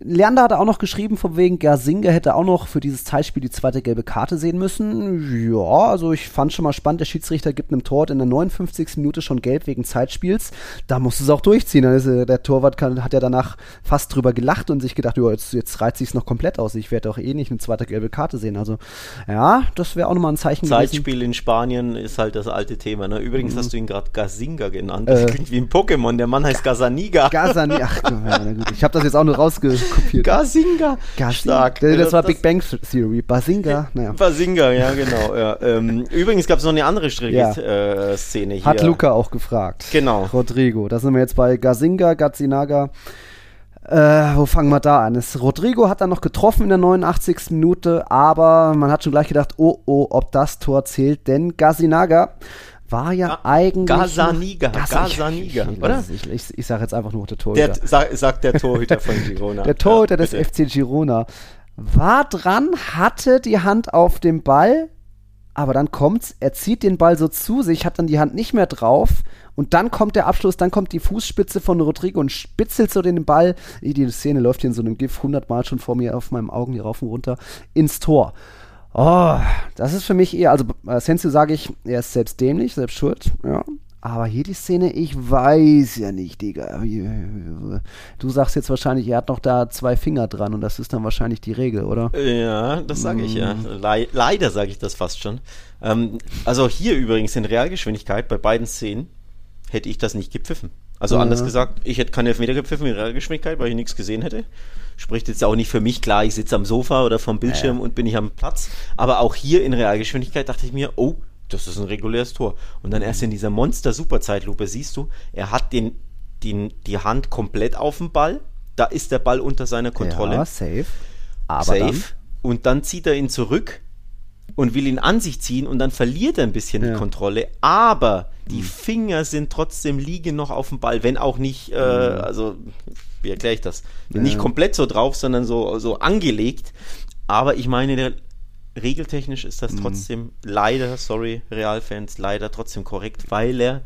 Leander hat auch noch geschrieben, von wegen Gersinger hätte auch noch für dieses Zeitspiel die zweite gelbe Karte sehen müssen. Ja, also ich fand schon mal spannend, der Schiedsrichter gibt einem Tor in der 59. Minute schon gelb wegen Zeitspiels. Da muss es auch durchziehen. Dann ist der Torwart Torwart kann, hat ja danach fast drüber gelacht und sich gedacht, jetzt, jetzt reizt sich es noch komplett aus. Ich werde doch eh nicht eine zweite gelbe Karte sehen. Also ja, das wäre auch nochmal ein Zeichen Zeitspiel gewesen. in Spanien ist halt das alte Thema. Ne? Übrigens mhm. hast du ihn gerade Gazinga genannt. Das äh, klingt wie ein Pokémon. Der Mann heißt Gasaniga. Gasaniga. Ach, ja, gut. Ich habe das jetzt auch nur rausgekopiert. Gazinga. Gazinga. Stark. Das, das war das Big Bang Theory. Basinga. Naja. Basinga, ja genau. Ja. Ähm, übrigens gab es noch eine andere Szene ja. äh, hier. Hat Luca auch gefragt. Genau. Rodrigo. Da sind wir jetzt bei Gazinga, Gazina Naga. Äh, wo fangen wir da an? Es, Rodrigo hat dann noch getroffen in der 89. Minute, aber man hat schon gleich gedacht, oh oh, ob das Tor zählt, denn Gazinaga war ja Ga eigentlich. Gazaniga, Gazaniga, oder? Ich, ich, ich sage jetzt einfach nur der Torhüter. Der, sag, sagt der Torhüter von Girona. der Torhüter ja, des FC Girona war dran, hatte die Hand auf dem Ball, aber dann kommt's, er zieht den Ball so zu sich, hat dann die Hand nicht mehr drauf und dann kommt der Abschluss, dann kommt die Fußspitze von Rodrigo und spitzelt so den Ball. Die Szene läuft hier in so einem GIF hundertmal schon vor mir auf meinen Augen hier rauf und runter ins Tor. Oh, das ist für mich eher, also äh, Sensio sage ich, er ist selbst dämlich, selbst schuld, ja. Aber hier die Szene, ich weiß ja nicht, Digga. Du sagst jetzt wahrscheinlich, er hat noch da zwei Finger dran und das ist dann wahrscheinlich die Regel, oder? Ja, das sage ich ja. Mm. Le leider sage ich das fast schon. Ähm, also hier übrigens in Realgeschwindigkeit bei beiden Szenen hätte ich das nicht gepfiffen. Also ja. anders gesagt, ich hätte keine Elfmeter gepfiffen in Realgeschwindigkeit, weil ich nichts gesehen hätte. Spricht jetzt auch nicht für mich, klar, ich sitze am Sofa oder vom Bildschirm ja. und bin nicht am Platz. Aber auch hier in Realgeschwindigkeit dachte ich mir, oh, das ist ein reguläres Tor. Und dann erst in dieser Monster-Super-Zeitlupe siehst du, er hat den, den, die Hand komplett auf dem Ball. Da ist der Ball unter seiner Kontrolle. Ja, safe. Aber safe. Dann? Und dann zieht er ihn zurück und will ihn an sich ziehen und dann verliert er ein bisschen ja. die Kontrolle. Aber die mhm. Finger sind trotzdem liegen noch auf dem Ball, wenn auch nicht, äh, mhm. also wie erkläre ich das? Ja. Nicht komplett so drauf, sondern so, so angelegt. Aber ich meine, der, regeltechnisch ist das mhm. trotzdem leider, sorry, Realfans, leider trotzdem korrekt, weil er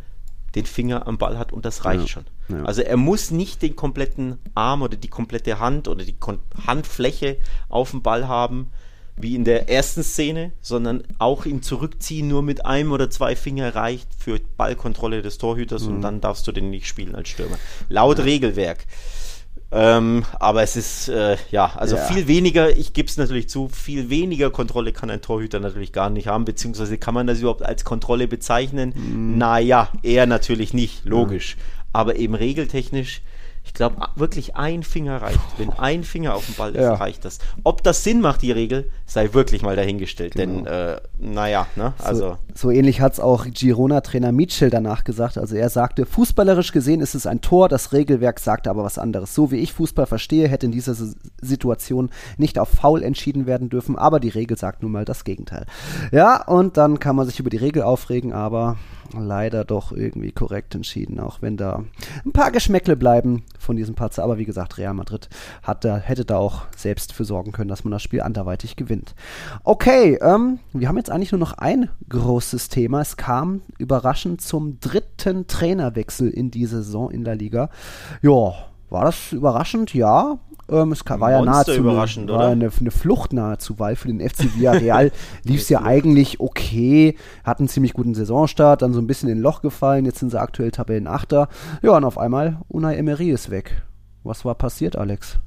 den Finger am Ball hat und das reicht ja. schon. Ja. Also er muss nicht den kompletten Arm oder die komplette Hand oder die Kon Handfläche auf dem Ball haben, wie in der ersten Szene, sondern auch ihn zurückziehen nur mit einem oder zwei Finger reicht für Ballkontrolle des Torhüters mhm. und dann darfst du den nicht spielen als Stürmer. Laut ja. Regelwerk. Ähm, aber es ist, äh, ja, also ja. viel weniger, ich gebe es natürlich zu, viel weniger Kontrolle kann ein Torhüter natürlich gar nicht haben, beziehungsweise kann man das überhaupt als Kontrolle bezeichnen? Mhm. Naja, eher natürlich nicht, logisch. Ja. Aber eben regeltechnisch ich glaube, wirklich ein Finger reicht. Wenn ein Finger auf dem Ball ist, ja. reicht das. Ob das Sinn macht, die Regel, sei wirklich mal dahingestellt. Genau. Denn, äh, naja, ne? Also. So, so ähnlich hat es auch Girona-Trainer Mitchell danach gesagt. Also er sagte, fußballerisch gesehen ist es ein Tor, das Regelwerk sagte aber was anderes. So wie ich Fußball verstehe, hätte in dieser Situation nicht auf Foul entschieden werden dürfen, aber die Regel sagt nun mal das Gegenteil. Ja, und dann kann man sich über die Regel aufregen, aber leider doch irgendwie korrekt entschieden, auch wenn da ein paar Geschmäckle bleiben von diesem Patzer. Aber wie gesagt, Real Madrid hat da, hätte da auch selbst für sorgen können, dass man das Spiel anderweitig gewinnt. Okay, ähm, wir haben jetzt eigentlich nur noch ein großes Thema. Es kam überraschend zum dritten Trainerwechsel in dieser Saison in der Liga. Ja, war das überraschend? Ja. Ähm, es war ja nahezu überraschend, war eine, eine, Flucht nahezu, weil für den FC Villarreal lief es ja eigentlich okay, hatten einen ziemlich guten Saisonstart, dann so ein bisschen in ein Loch gefallen, jetzt sind sie aktuell Tabellenachter. Ja, und auf einmal Unai Emery ist weg. Was war passiert, Alex?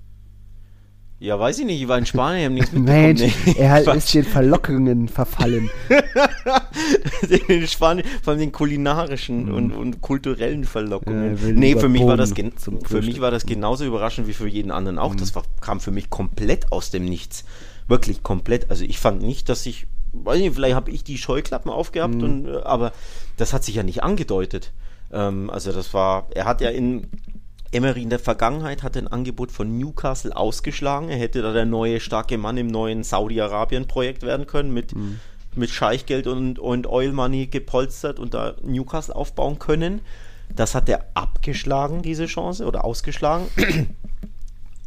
Ja, weiß ich nicht, ich war in Spanien, ich habe nichts mitbekommen. Mensch, nee, er ist den Verlockungen verfallen. in Spanien, vor allem den kulinarischen mhm. und, und, kulturellen Verlockungen. Ja, nee, für mich, war das für mich war das genauso überraschend wie für jeden anderen auch. Mhm. Das war, kam für mich komplett aus dem Nichts. Wirklich komplett. Also ich fand nicht, dass ich, weiß nicht, vielleicht habe ich die Scheuklappen aufgehabt, mhm. und, äh, aber das hat sich ja nicht angedeutet. Ähm, also das war, er hat ja in Emery in der Vergangenheit hatte ein Angebot von Newcastle ausgeschlagen. Er hätte da der neue starke Mann im neuen Saudi-Arabien-Projekt werden können mit, mhm. mit Scheichgeld und, und Oil Money gepolstert und da Newcastle aufbauen können. Das hat er abgeschlagen, diese Chance, oder ausgeschlagen.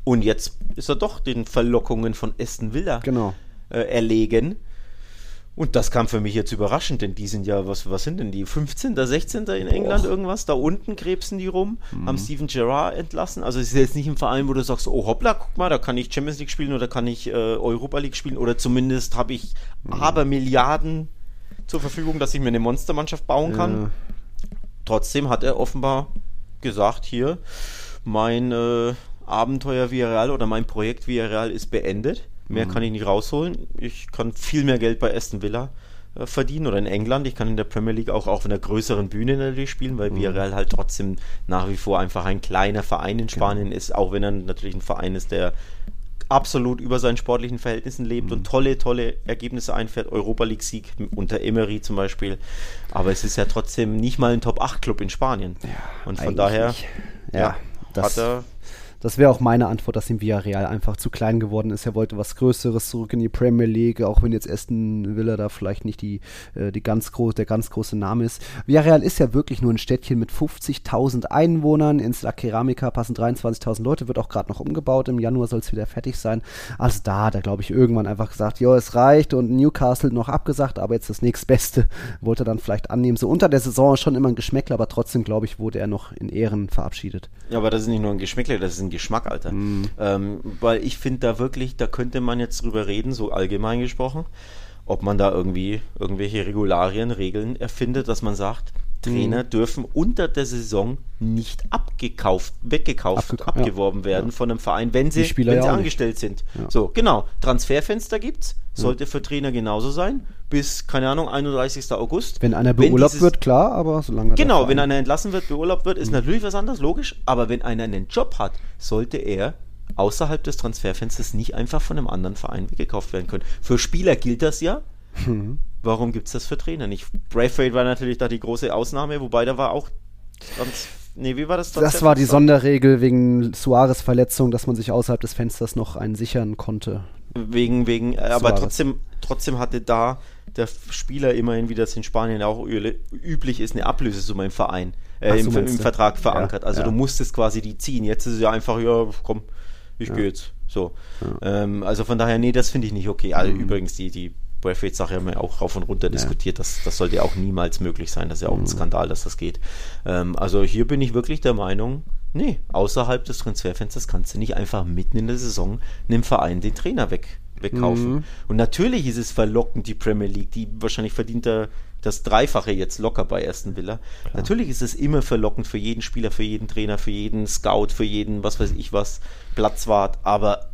Und jetzt ist er doch den Verlockungen von Aston Villa genau. äh, erlegen. Und das kam für mich jetzt überraschend, denn die sind ja, was, was sind denn die? 15., 16. in England Boah. irgendwas? Da unten krebsen die rum, mhm. haben Steven Gerrard entlassen. Also es ist jetzt nicht ein Verein, wo du sagst, oh hoppla, guck mal, da kann ich Champions League spielen oder kann ich äh, Europa League spielen oder zumindest habe ich mhm. aber Milliarden zur Verfügung, dass ich mir eine Monstermannschaft bauen kann. Ja. Trotzdem hat er offenbar gesagt, hier, mein äh, Abenteuer Villarreal oder mein Projekt Villarreal ist beendet Mehr mhm. kann ich nicht rausholen. Ich kann viel mehr Geld bei Aston Villa äh, verdienen oder in England. Ich kann in der Premier League auch auf einer größeren Bühne natürlich spielen, weil mhm. Villarreal halt trotzdem nach wie vor einfach ein kleiner Verein in genau. Spanien genau. ist, auch wenn er natürlich ein Verein ist, der absolut über seinen sportlichen Verhältnissen lebt mhm. und tolle, tolle Ergebnisse einfährt. Europa League-Sieg unter Emery zum Beispiel. Aber es ist ja trotzdem nicht mal ein Top-8-Club in Spanien. Ja, und von daher ja, ja, hat er das wäre auch meine Antwort, dass ihm Villarreal einfach zu klein geworden ist. Er wollte was Größeres zurück in die Premier League, auch wenn jetzt Aston Villa da vielleicht nicht die, äh, die ganz groß, der ganz große Name ist. Villarreal ist ja wirklich nur ein Städtchen mit 50.000 Einwohnern. Ins La Ceramica passen 23.000 Leute, wird auch gerade noch umgebaut. Im Januar soll es wieder fertig sein. Also da hat er, glaube ich, irgendwann einfach gesagt, ja, es reicht und Newcastle noch abgesagt, aber jetzt das nächstbeste wollte er dann vielleicht annehmen. So unter der Saison schon immer ein Geschmäckler, aber trotzdem, glaube ich, wurde er noch in Ehren verabschiedet. Ja, aber das ist nicht nur ein Geschmäckler, das ist ein ein Geschmack, Alter. Mm. Ähm, weil ich finde da wirklich, da könnte man jetzt drüber reden, so allgemein gesprochen, ob man da irgendwie irgendwelche Regularien, Regeln erfindet, dass man sagt, Trainer mhm. dürfen unter der Saison nicht abgekauft, weggekauft, Abgek abgeworben ja. werden ja. von einem Verein, wenn sie, wenn ja sie angestellt nicht. sind. So, genau. Transferfenster gibt's, sollte für Trainer genauso sein, bis, keine Ahnung, 31. August. Wenn einer beurlaubt wenn wird, klar, aber solange. Genau, wenn einer entlassen wird, beurlaubt wird, ist mhm. natürlich was anderes, logisch, aber wenn einer einen Job hat, sollte er außerhalb des Transferfensters nicht einfach von einem anderen Verein weggekauft werden können. Für Spieler gilt das ja. Mhm. Warum gibt es das für Trainer nicht? Braithwaite war natürlich da die große Ausnahme, wobei da war auch Nee, wie war das? Das war die Sonderregel wegen Suarez Verletzung, dass man sich außerhalb des Fensters noch einen sichern konnte. Wegen, wegen, äh, aber trotzdem, trotzdem hatte da der Spieler immerhin, wie das in Spanien auch üblich ist, eine Ablösesumme im Verein, äh, im, im Vertrag verankert. Ja, also ja. du musstest quasi die ziehen. Jetzt ist es ja einfach, ja, komm, ich ja. gehe jetzt. So. Ähm, also von daher, nee, das finde ich nicht okay. Also mhm. übrigens, die, die Braithwaite-Sache haben wir auch rauf und runter diskutiert. Das, das sollte auch niemals möglich sein. Das ist ja auch mhm. ein Skandal, dass das geht. Ähm, also hier bin ich wirklich der Meinung, nee, außerhalb des Transferfensters kannst du nicht einfach mitten in der Saison einem Verein den Trainer weg, wegkaufen. Mhm. Und natürlich ist es verlockend, die Premier League, die wahrscheinlich verdient er das Dreifache jetzt locker bei Aston Villa. Klar. Natürlich ist es immer verlockend für jeden Spieler, für jeden Trainer, für jeden Scout, für jeden, was weiß ich was, Platzwart, aber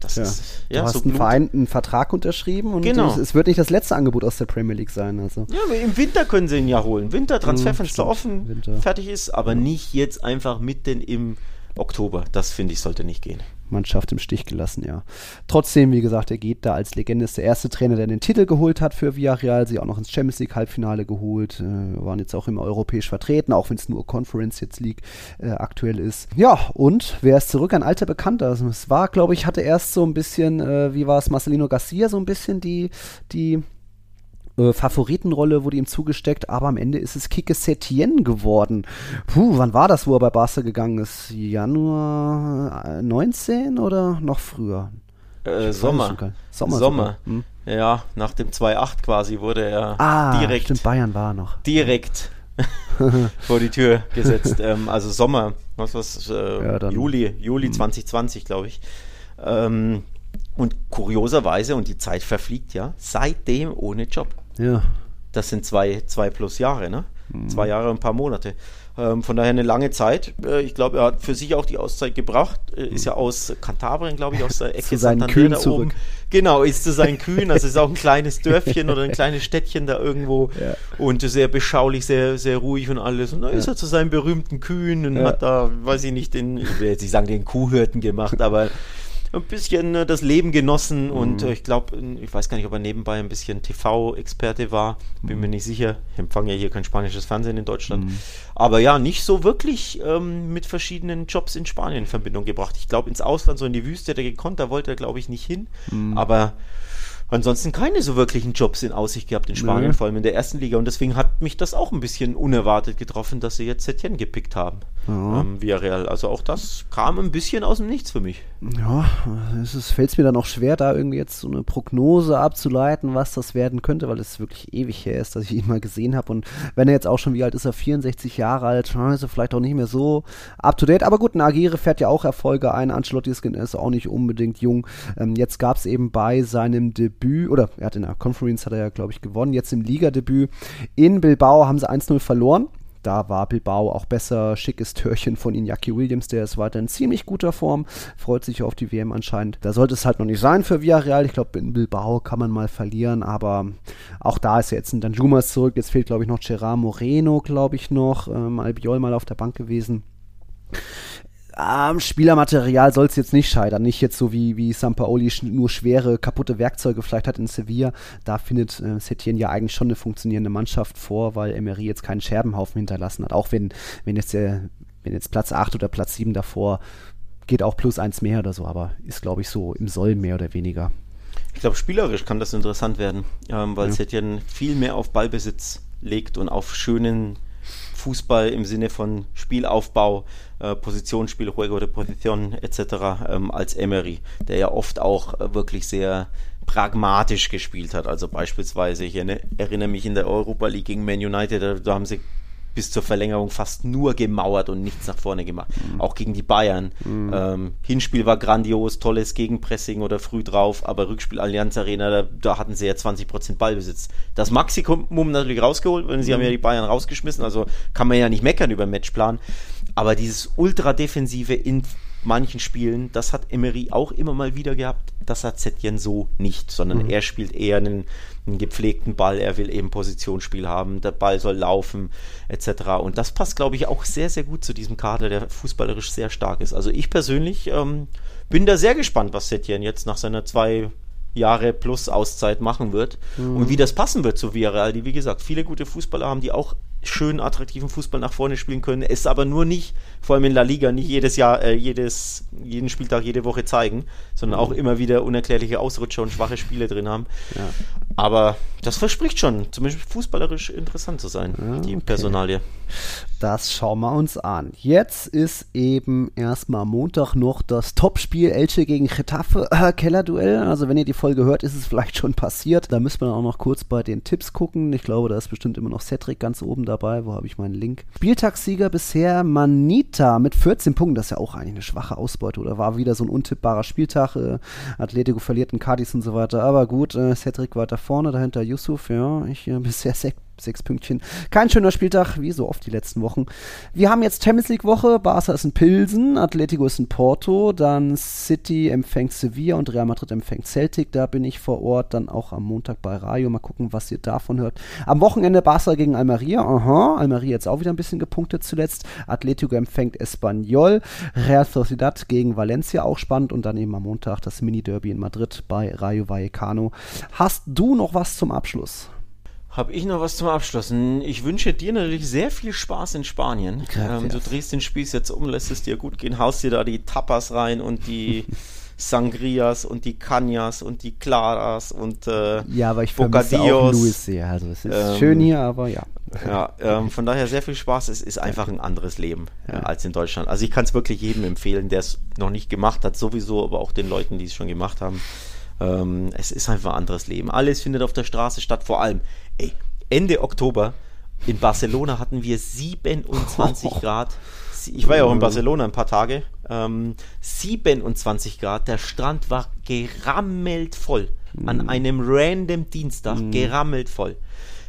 das ja. ist ja, du hast so einen Verein einen Vertrag unterschrieben und genau. es, es, wird nicht das letzte Angebot aus der Premier League sein. Also. Ja, im Winter können sie ihn ja holen. Winter, Transferfenster mhm, offen, Winter. fertig ist, aber ja. nicht jetzt einfach mitten im Oktober. Das finde ich sollte nicht gehen. Mannschaft im Stich gelassen, ja. Trotzdem, wie gesagt, er geht da als Legende, ist der erste Trainer, der den Titel geholt hat für Villarreal, sie auch noch ins Champions League Halbfinale geholt, äh, waren jetzt auch immer europäisch vertreten, auch wenn es nur Conference jetzt League äh, aktuell ist. Ja, und wer ist zurück? Ein alter Bekannter. Also, es war, glaube ich, hatte erst so ein bisschen, äh, wie war es, Marcelino Garcia, so ein bisschen die, die äh, Favoritenrolle wurde ihm zugesteckt, aber am Ende ist es Kike Setien geworden. Puh, wann war das, wo er bei Barca gegangen ist? Januar 19 äh, oder noch früher? Äh, Sommer. Sommer. Sommer. Hm? Ja, nach dem 2-8 quasi wurde er ah, direkt. Stimmt, Bayern war noch. Direkt vor die Tür gesetzt. ähm, also Sommer, was was, äh, ja, Juli, Juli hm. 2020, glaube ich. Ähm, und kurioserweise, und die Zeit verfliegt ja, seitdem ohne Job. Ja. Das sind zwei, zwei plus Jahre, ne? Mhm. Zwei Jahre und ein paar Monate. Ähm, von daher eine lange Zeit. Äh, ich glaube, er hat für sich auch die Auszeit gebracht. Äh, ist ja aus Kantabrien, glaube ich, aus der Ecke zu seinen Kühen zurück. Oben. Genau, ist zu seinen Kühen. Also ist auch ein kleines Dörfchen oder ein kleines Städtchen da irgendwo. Ja. Und sehr beschaulich, sehr, sehr ruhig und alles. Und da ja. ist er zu seinen berühmten Kühen und ja. hat da, weiß ich nicht, den, ich will jetzt nicht sagen, den Kuhhirten gemacht, aber ein bisschen äh, das Leben genossen mhm. und äh, ich glaube, ich weiß gar nicht, ob er nebenbei ein bisschen TV-Experte war, bin mhm. mir nicht sicher. Ich empfange ja hier kein spanisches Fernsehen in Deutschland. Mhm. Aber ja, nicht so wirklich ähm, mit verschiedenen Jobs in Spanien in Verbindung gebracht. Ich glaube, ins Ausland, so in die Wüste, der gekonnt, da wollte er, glaube ich, nicht hin. Mhm. Aber ansonsten keine so wirklichen Jobs in Aussicht gehabt in Spanien, nee. vor allem in der ersten Liga. Und deswegen hat mich das auch ein bisschen unerwartet getroffen, dass sie jetzt Setien gepickt haben. Ja. Ähm, Villarreal. Also auch das kam ein bisschen aus dem Nichts für mich. Ja, es fällt mir dann auch schwer, da irgendwie jetzt so eine Prognose abzuleiten, was das werden könnte, weil es wirklich ewig her ist, dass ich ihn mal gesehen habe. Und wenn er jetzt auch schon, wie alt ist er, 64 Jahre alt, ist er vielleicht auch nicht mehr so up to date. Aber gut, Nagire fährt ja auch Erfolge ein. Ancelotti ist auch nicht unbedingt jung. Ähm, jetzt gab es eben bei seinem Debüt, oder er hat in der Conference, hat er ja, glaube ich, gewonnen. Jetzt im Ligadebüt in Bilbao haben sie 1-0 verloren. Da war Bilbao auch besser. Schickes Törchen von Iñaki Williams, der ist weiter in ziemlich guter Form. Freut sich auf die WM anscheinend. Da sollte es halt noch nicht sein für Villarreal. Ich glaube, in Bilbao kann man mal verlieren, aber auch da ist jetzt ein Danjumas zurück. Jetzt fehlt, glaube ich, noch Gerard Moreno, glaube ich, noch. Ähm, Albiol mal auf der Bank gewesen am Spielermaterial soll es jetzt nicht scheitern. Nicht jetzt so wie, wie Sampaoli nur schwere, kaputte Werkzeuge vielleicht hat in Sevilla. Da findet äh, Setien ja eigentlich schon eine funktionierende Mannschaft vor, weil Emery jetzt keinen Scherbenhaufen hinterlassen hat. Auch wenn, wenn jetzt der, wenn jetzt Platz 8 oder Platz 7 davor geht auch plus eins mehr oder so, aber ist, glaube ich, so im Soll mehr oder weniger. Ich glaube, spielerisch kann das interessant werden, ähm, weil ja. Setien viel mehr auf Ballbesitz legt und auf schönen Fußball im Sinne von Spielaufbau, äh, Positionsspiel, Juego de Position etc. Ähm, als Emery, der ja oft auch äh, wirklich sehr pragmatisch gespielt hat. Also beispielsweise, ich erinnere mich in der Europa League gegen Man United, da, da haben sie bis zur Verlängerung fast nur gemauert und nichts nach vorne gemacht. Mhm. Auch gegen die Bayern. Mhm. Ähm, Hinspiel war grandios, tolles Gegenpressing oder früh drauf, aber Rückspiel Allianz Arena, da, da hatten sie ja 20% Ballbesitz. Das Maximum natürlich rausgeholt, weil sie mhm. haben ja die Bayern rausgeschmissen, also kann man ja nicht meckern über den Matchplan. Aber dieses ultra-defensive in manchen Spielen, das hat Emery auch immer mal wieder gehabt. Das hat Setien so nicht, sondern mhm. er spielt eher einen, einen, gepflegten Ball. Er will eben Positionsspiel haben. Der Ball soll laufen, etc. Und das passt, glaube ich, auch sehr, sehr gut zu diesem Kader, der fußballerisch sehr stark ist. Also ich persönlich ähm, bin da sehr gespannt, was Setien jetzt nach seiner zwei Jahre plus Auszeit machen wird mhm. und wie das passen wird zu Villarreal, die wie gesagt viele gute Fußballer haben, die auch schön attraktiven Fußball nach vorne spielen können, es aber nur nicht, vor allem in La Liga, nicht jedes Jahr, äh, jedes, jeden Spieltag, jede Woche zeigen, sondern auch immer wieder unerklärliche Ausrutscher und schwache Spiele drin haben. Ja. Aber das verspricht schon, zumindest fußballerisch interessant zu sein, ja, die okay. Personalie. Das schauen wir uns an. Jetzt ist eben erstmal Montag noch das Topspiel Elche gegen Getafe äh, Kellerduell. Also wenn ihr die Folge hört, ist es vielleicht schon passiert. Da müssen wir auch noch kurz bei den Tipps gucken. Ich glaube, da ist bestimmt immer noch Cedric ganz oben dabei. Wo habe ich meinen Link? Spieltagssieger bisher Manita mit 14 Punkten. Das ist ja auch eigentlich eine schwache Ausbeute oder war wieder so ein untippbarer Spieltag. Äh, Atletico verliert einen Cardis und so weiter. Aber gut, äh, Cedric weiter vorne, dahinter Yusuf. Ja, ich äh, bisher sechs Pünktchen. Kein schöner Spieltag, wie so oft die letzten Wochen. Wir haben jetzt Champions League Woche. Barca ist in Pilsen, Atletico ist in Porto, dann City empfängt Sevilla und Real Madrid empfängt Celtic. Da bin ich vor Ort, dann auch am Montag bei Rayo. Mal gucken, was ihr davon hört. Am Wochenende Barca gegen Almeria. Aha, Almeria jetzt auch wieder ein bisschen gepunktet zuletzt. Atletico empfängt Espanyol. Real Sociedad gegen Valencia auch spannend und dann eben am Montag das Mini-Derby in Madrid bei Rayo Vallecano. Hast du noch was zum Abschluss? Habe ich noch was zum Abschluss? Ich wünsche dir natürlich sehr viel Spaß in Spanien. Ähm, du drehst den Spieß jetzt um, lässt es dir gut gehen, haust dir da die Tapas rein und die Sangrias und die Canyas und die Claras und äh, Ja, aber ich vermisse auch Luis sehr. Also es ist ähm, schön hier, aber ja. Ja, ähm, von daher sehr viel Spaß. Es ist einfach ein anderes Leben ja. äh, als in Deutschland. Also ich kann es wirklich jedem empfehlen, der es noch nicht gemacht hat, sowieso, aber auch den Leuten, die es schon gemacht haben. Ähm, es ist einfach ein anderes Leben. Alles findet auf der Straße statt, vor allem ey, Ende Oktober in Barcelona hatten wir 27 Grad. Ich war ja auch in Barcelona ein paar Tage. Ähm, 27 Grad. Der Strand war gerammelt voll. An mhm. einem random Dienstag. Mhm. Gerammelt voll.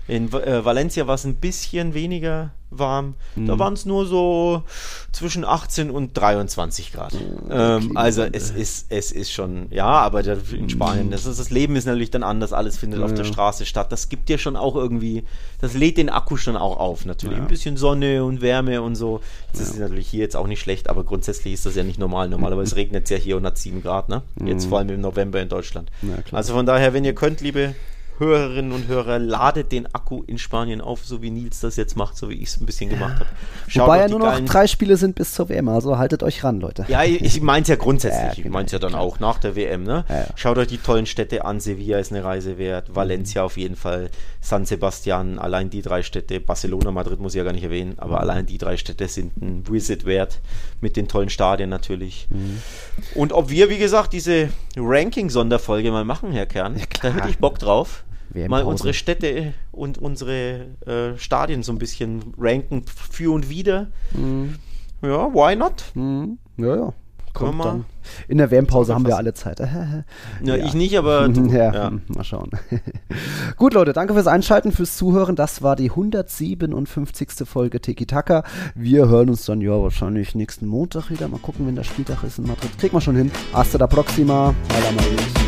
In äh, Valencia war es ein bisschen weniger warm. Da waren es nur so zwischen 18 und 23 Grad. ähm, also es ist, es ist schon, ja, aber in Spanien, das, ist, das Leben ist natürlich dann anders, alles findet auf der Straße statt. Das gibt dir schon auch irgendwie, das lädt den Akku schon auch auf, natürlich. Ein bisschen Sonne und Wärme und so. Das ist natürlich hier jetzt auch nicht schlecht, aber grundsätzlich ist das ja nicht normal. Normalerweise regnet es ja hier und hat 7 Grad, ne? Jetzt vor allem im November in Deutschland. Also von daher, wenn ihr könnt, liebe Hörerinnen und Hörer, ladet den Akku in Spanien auf, so wie Nils das jetzt macht, so wie ich es ein bisschen gemacht habe. Schaut Wobei ja nur noch drei Spiele sind bis zur WM, also haltet euch ran, Leute. Ja, ich, ich meine es ja grundsätzlich. Ja, ich genau, meine es ja dann klar. auch nach der WM. Ne? Ja, ja. Schaut euch die tollen Städte an. Sevilla ist eine Reise wert. Valencia auf jeden Fall. San Sebastian. Allein die drei Städte. Barcelona, Madrid muss ich ja gar nicht erwähnen. Aber allein die drei Städte sind ein Visit wert. Mit den tollen Stadien natürlich. Mhm. Und ob wir, wie gesagt, diese Ranking-Sonderfolge mal machen, Herr Kern, da hätte ich Bock drauf. Mal unsere Städte und unsere äh, Stadien so ein bisschen ranken für und wieder. Ja, why not? Mhm. Ja, ja. Können wir- dann. In der WM-Pause haben wir alle Zeit. Ja, ich nicht, aber du, ja, ja. mal schauen. Gut, Leute, danke fürs Einschalten, fürs Zuhören. Das war die 157. Folge Tiki Taka. Wir hören uns dann ja wahrscheinlich nächsten Montag wieder. Mal gucken, wenn der Spieltag ist in Madrid. Kriegt man schon hin. Hasta la próxima. Hola, Maris.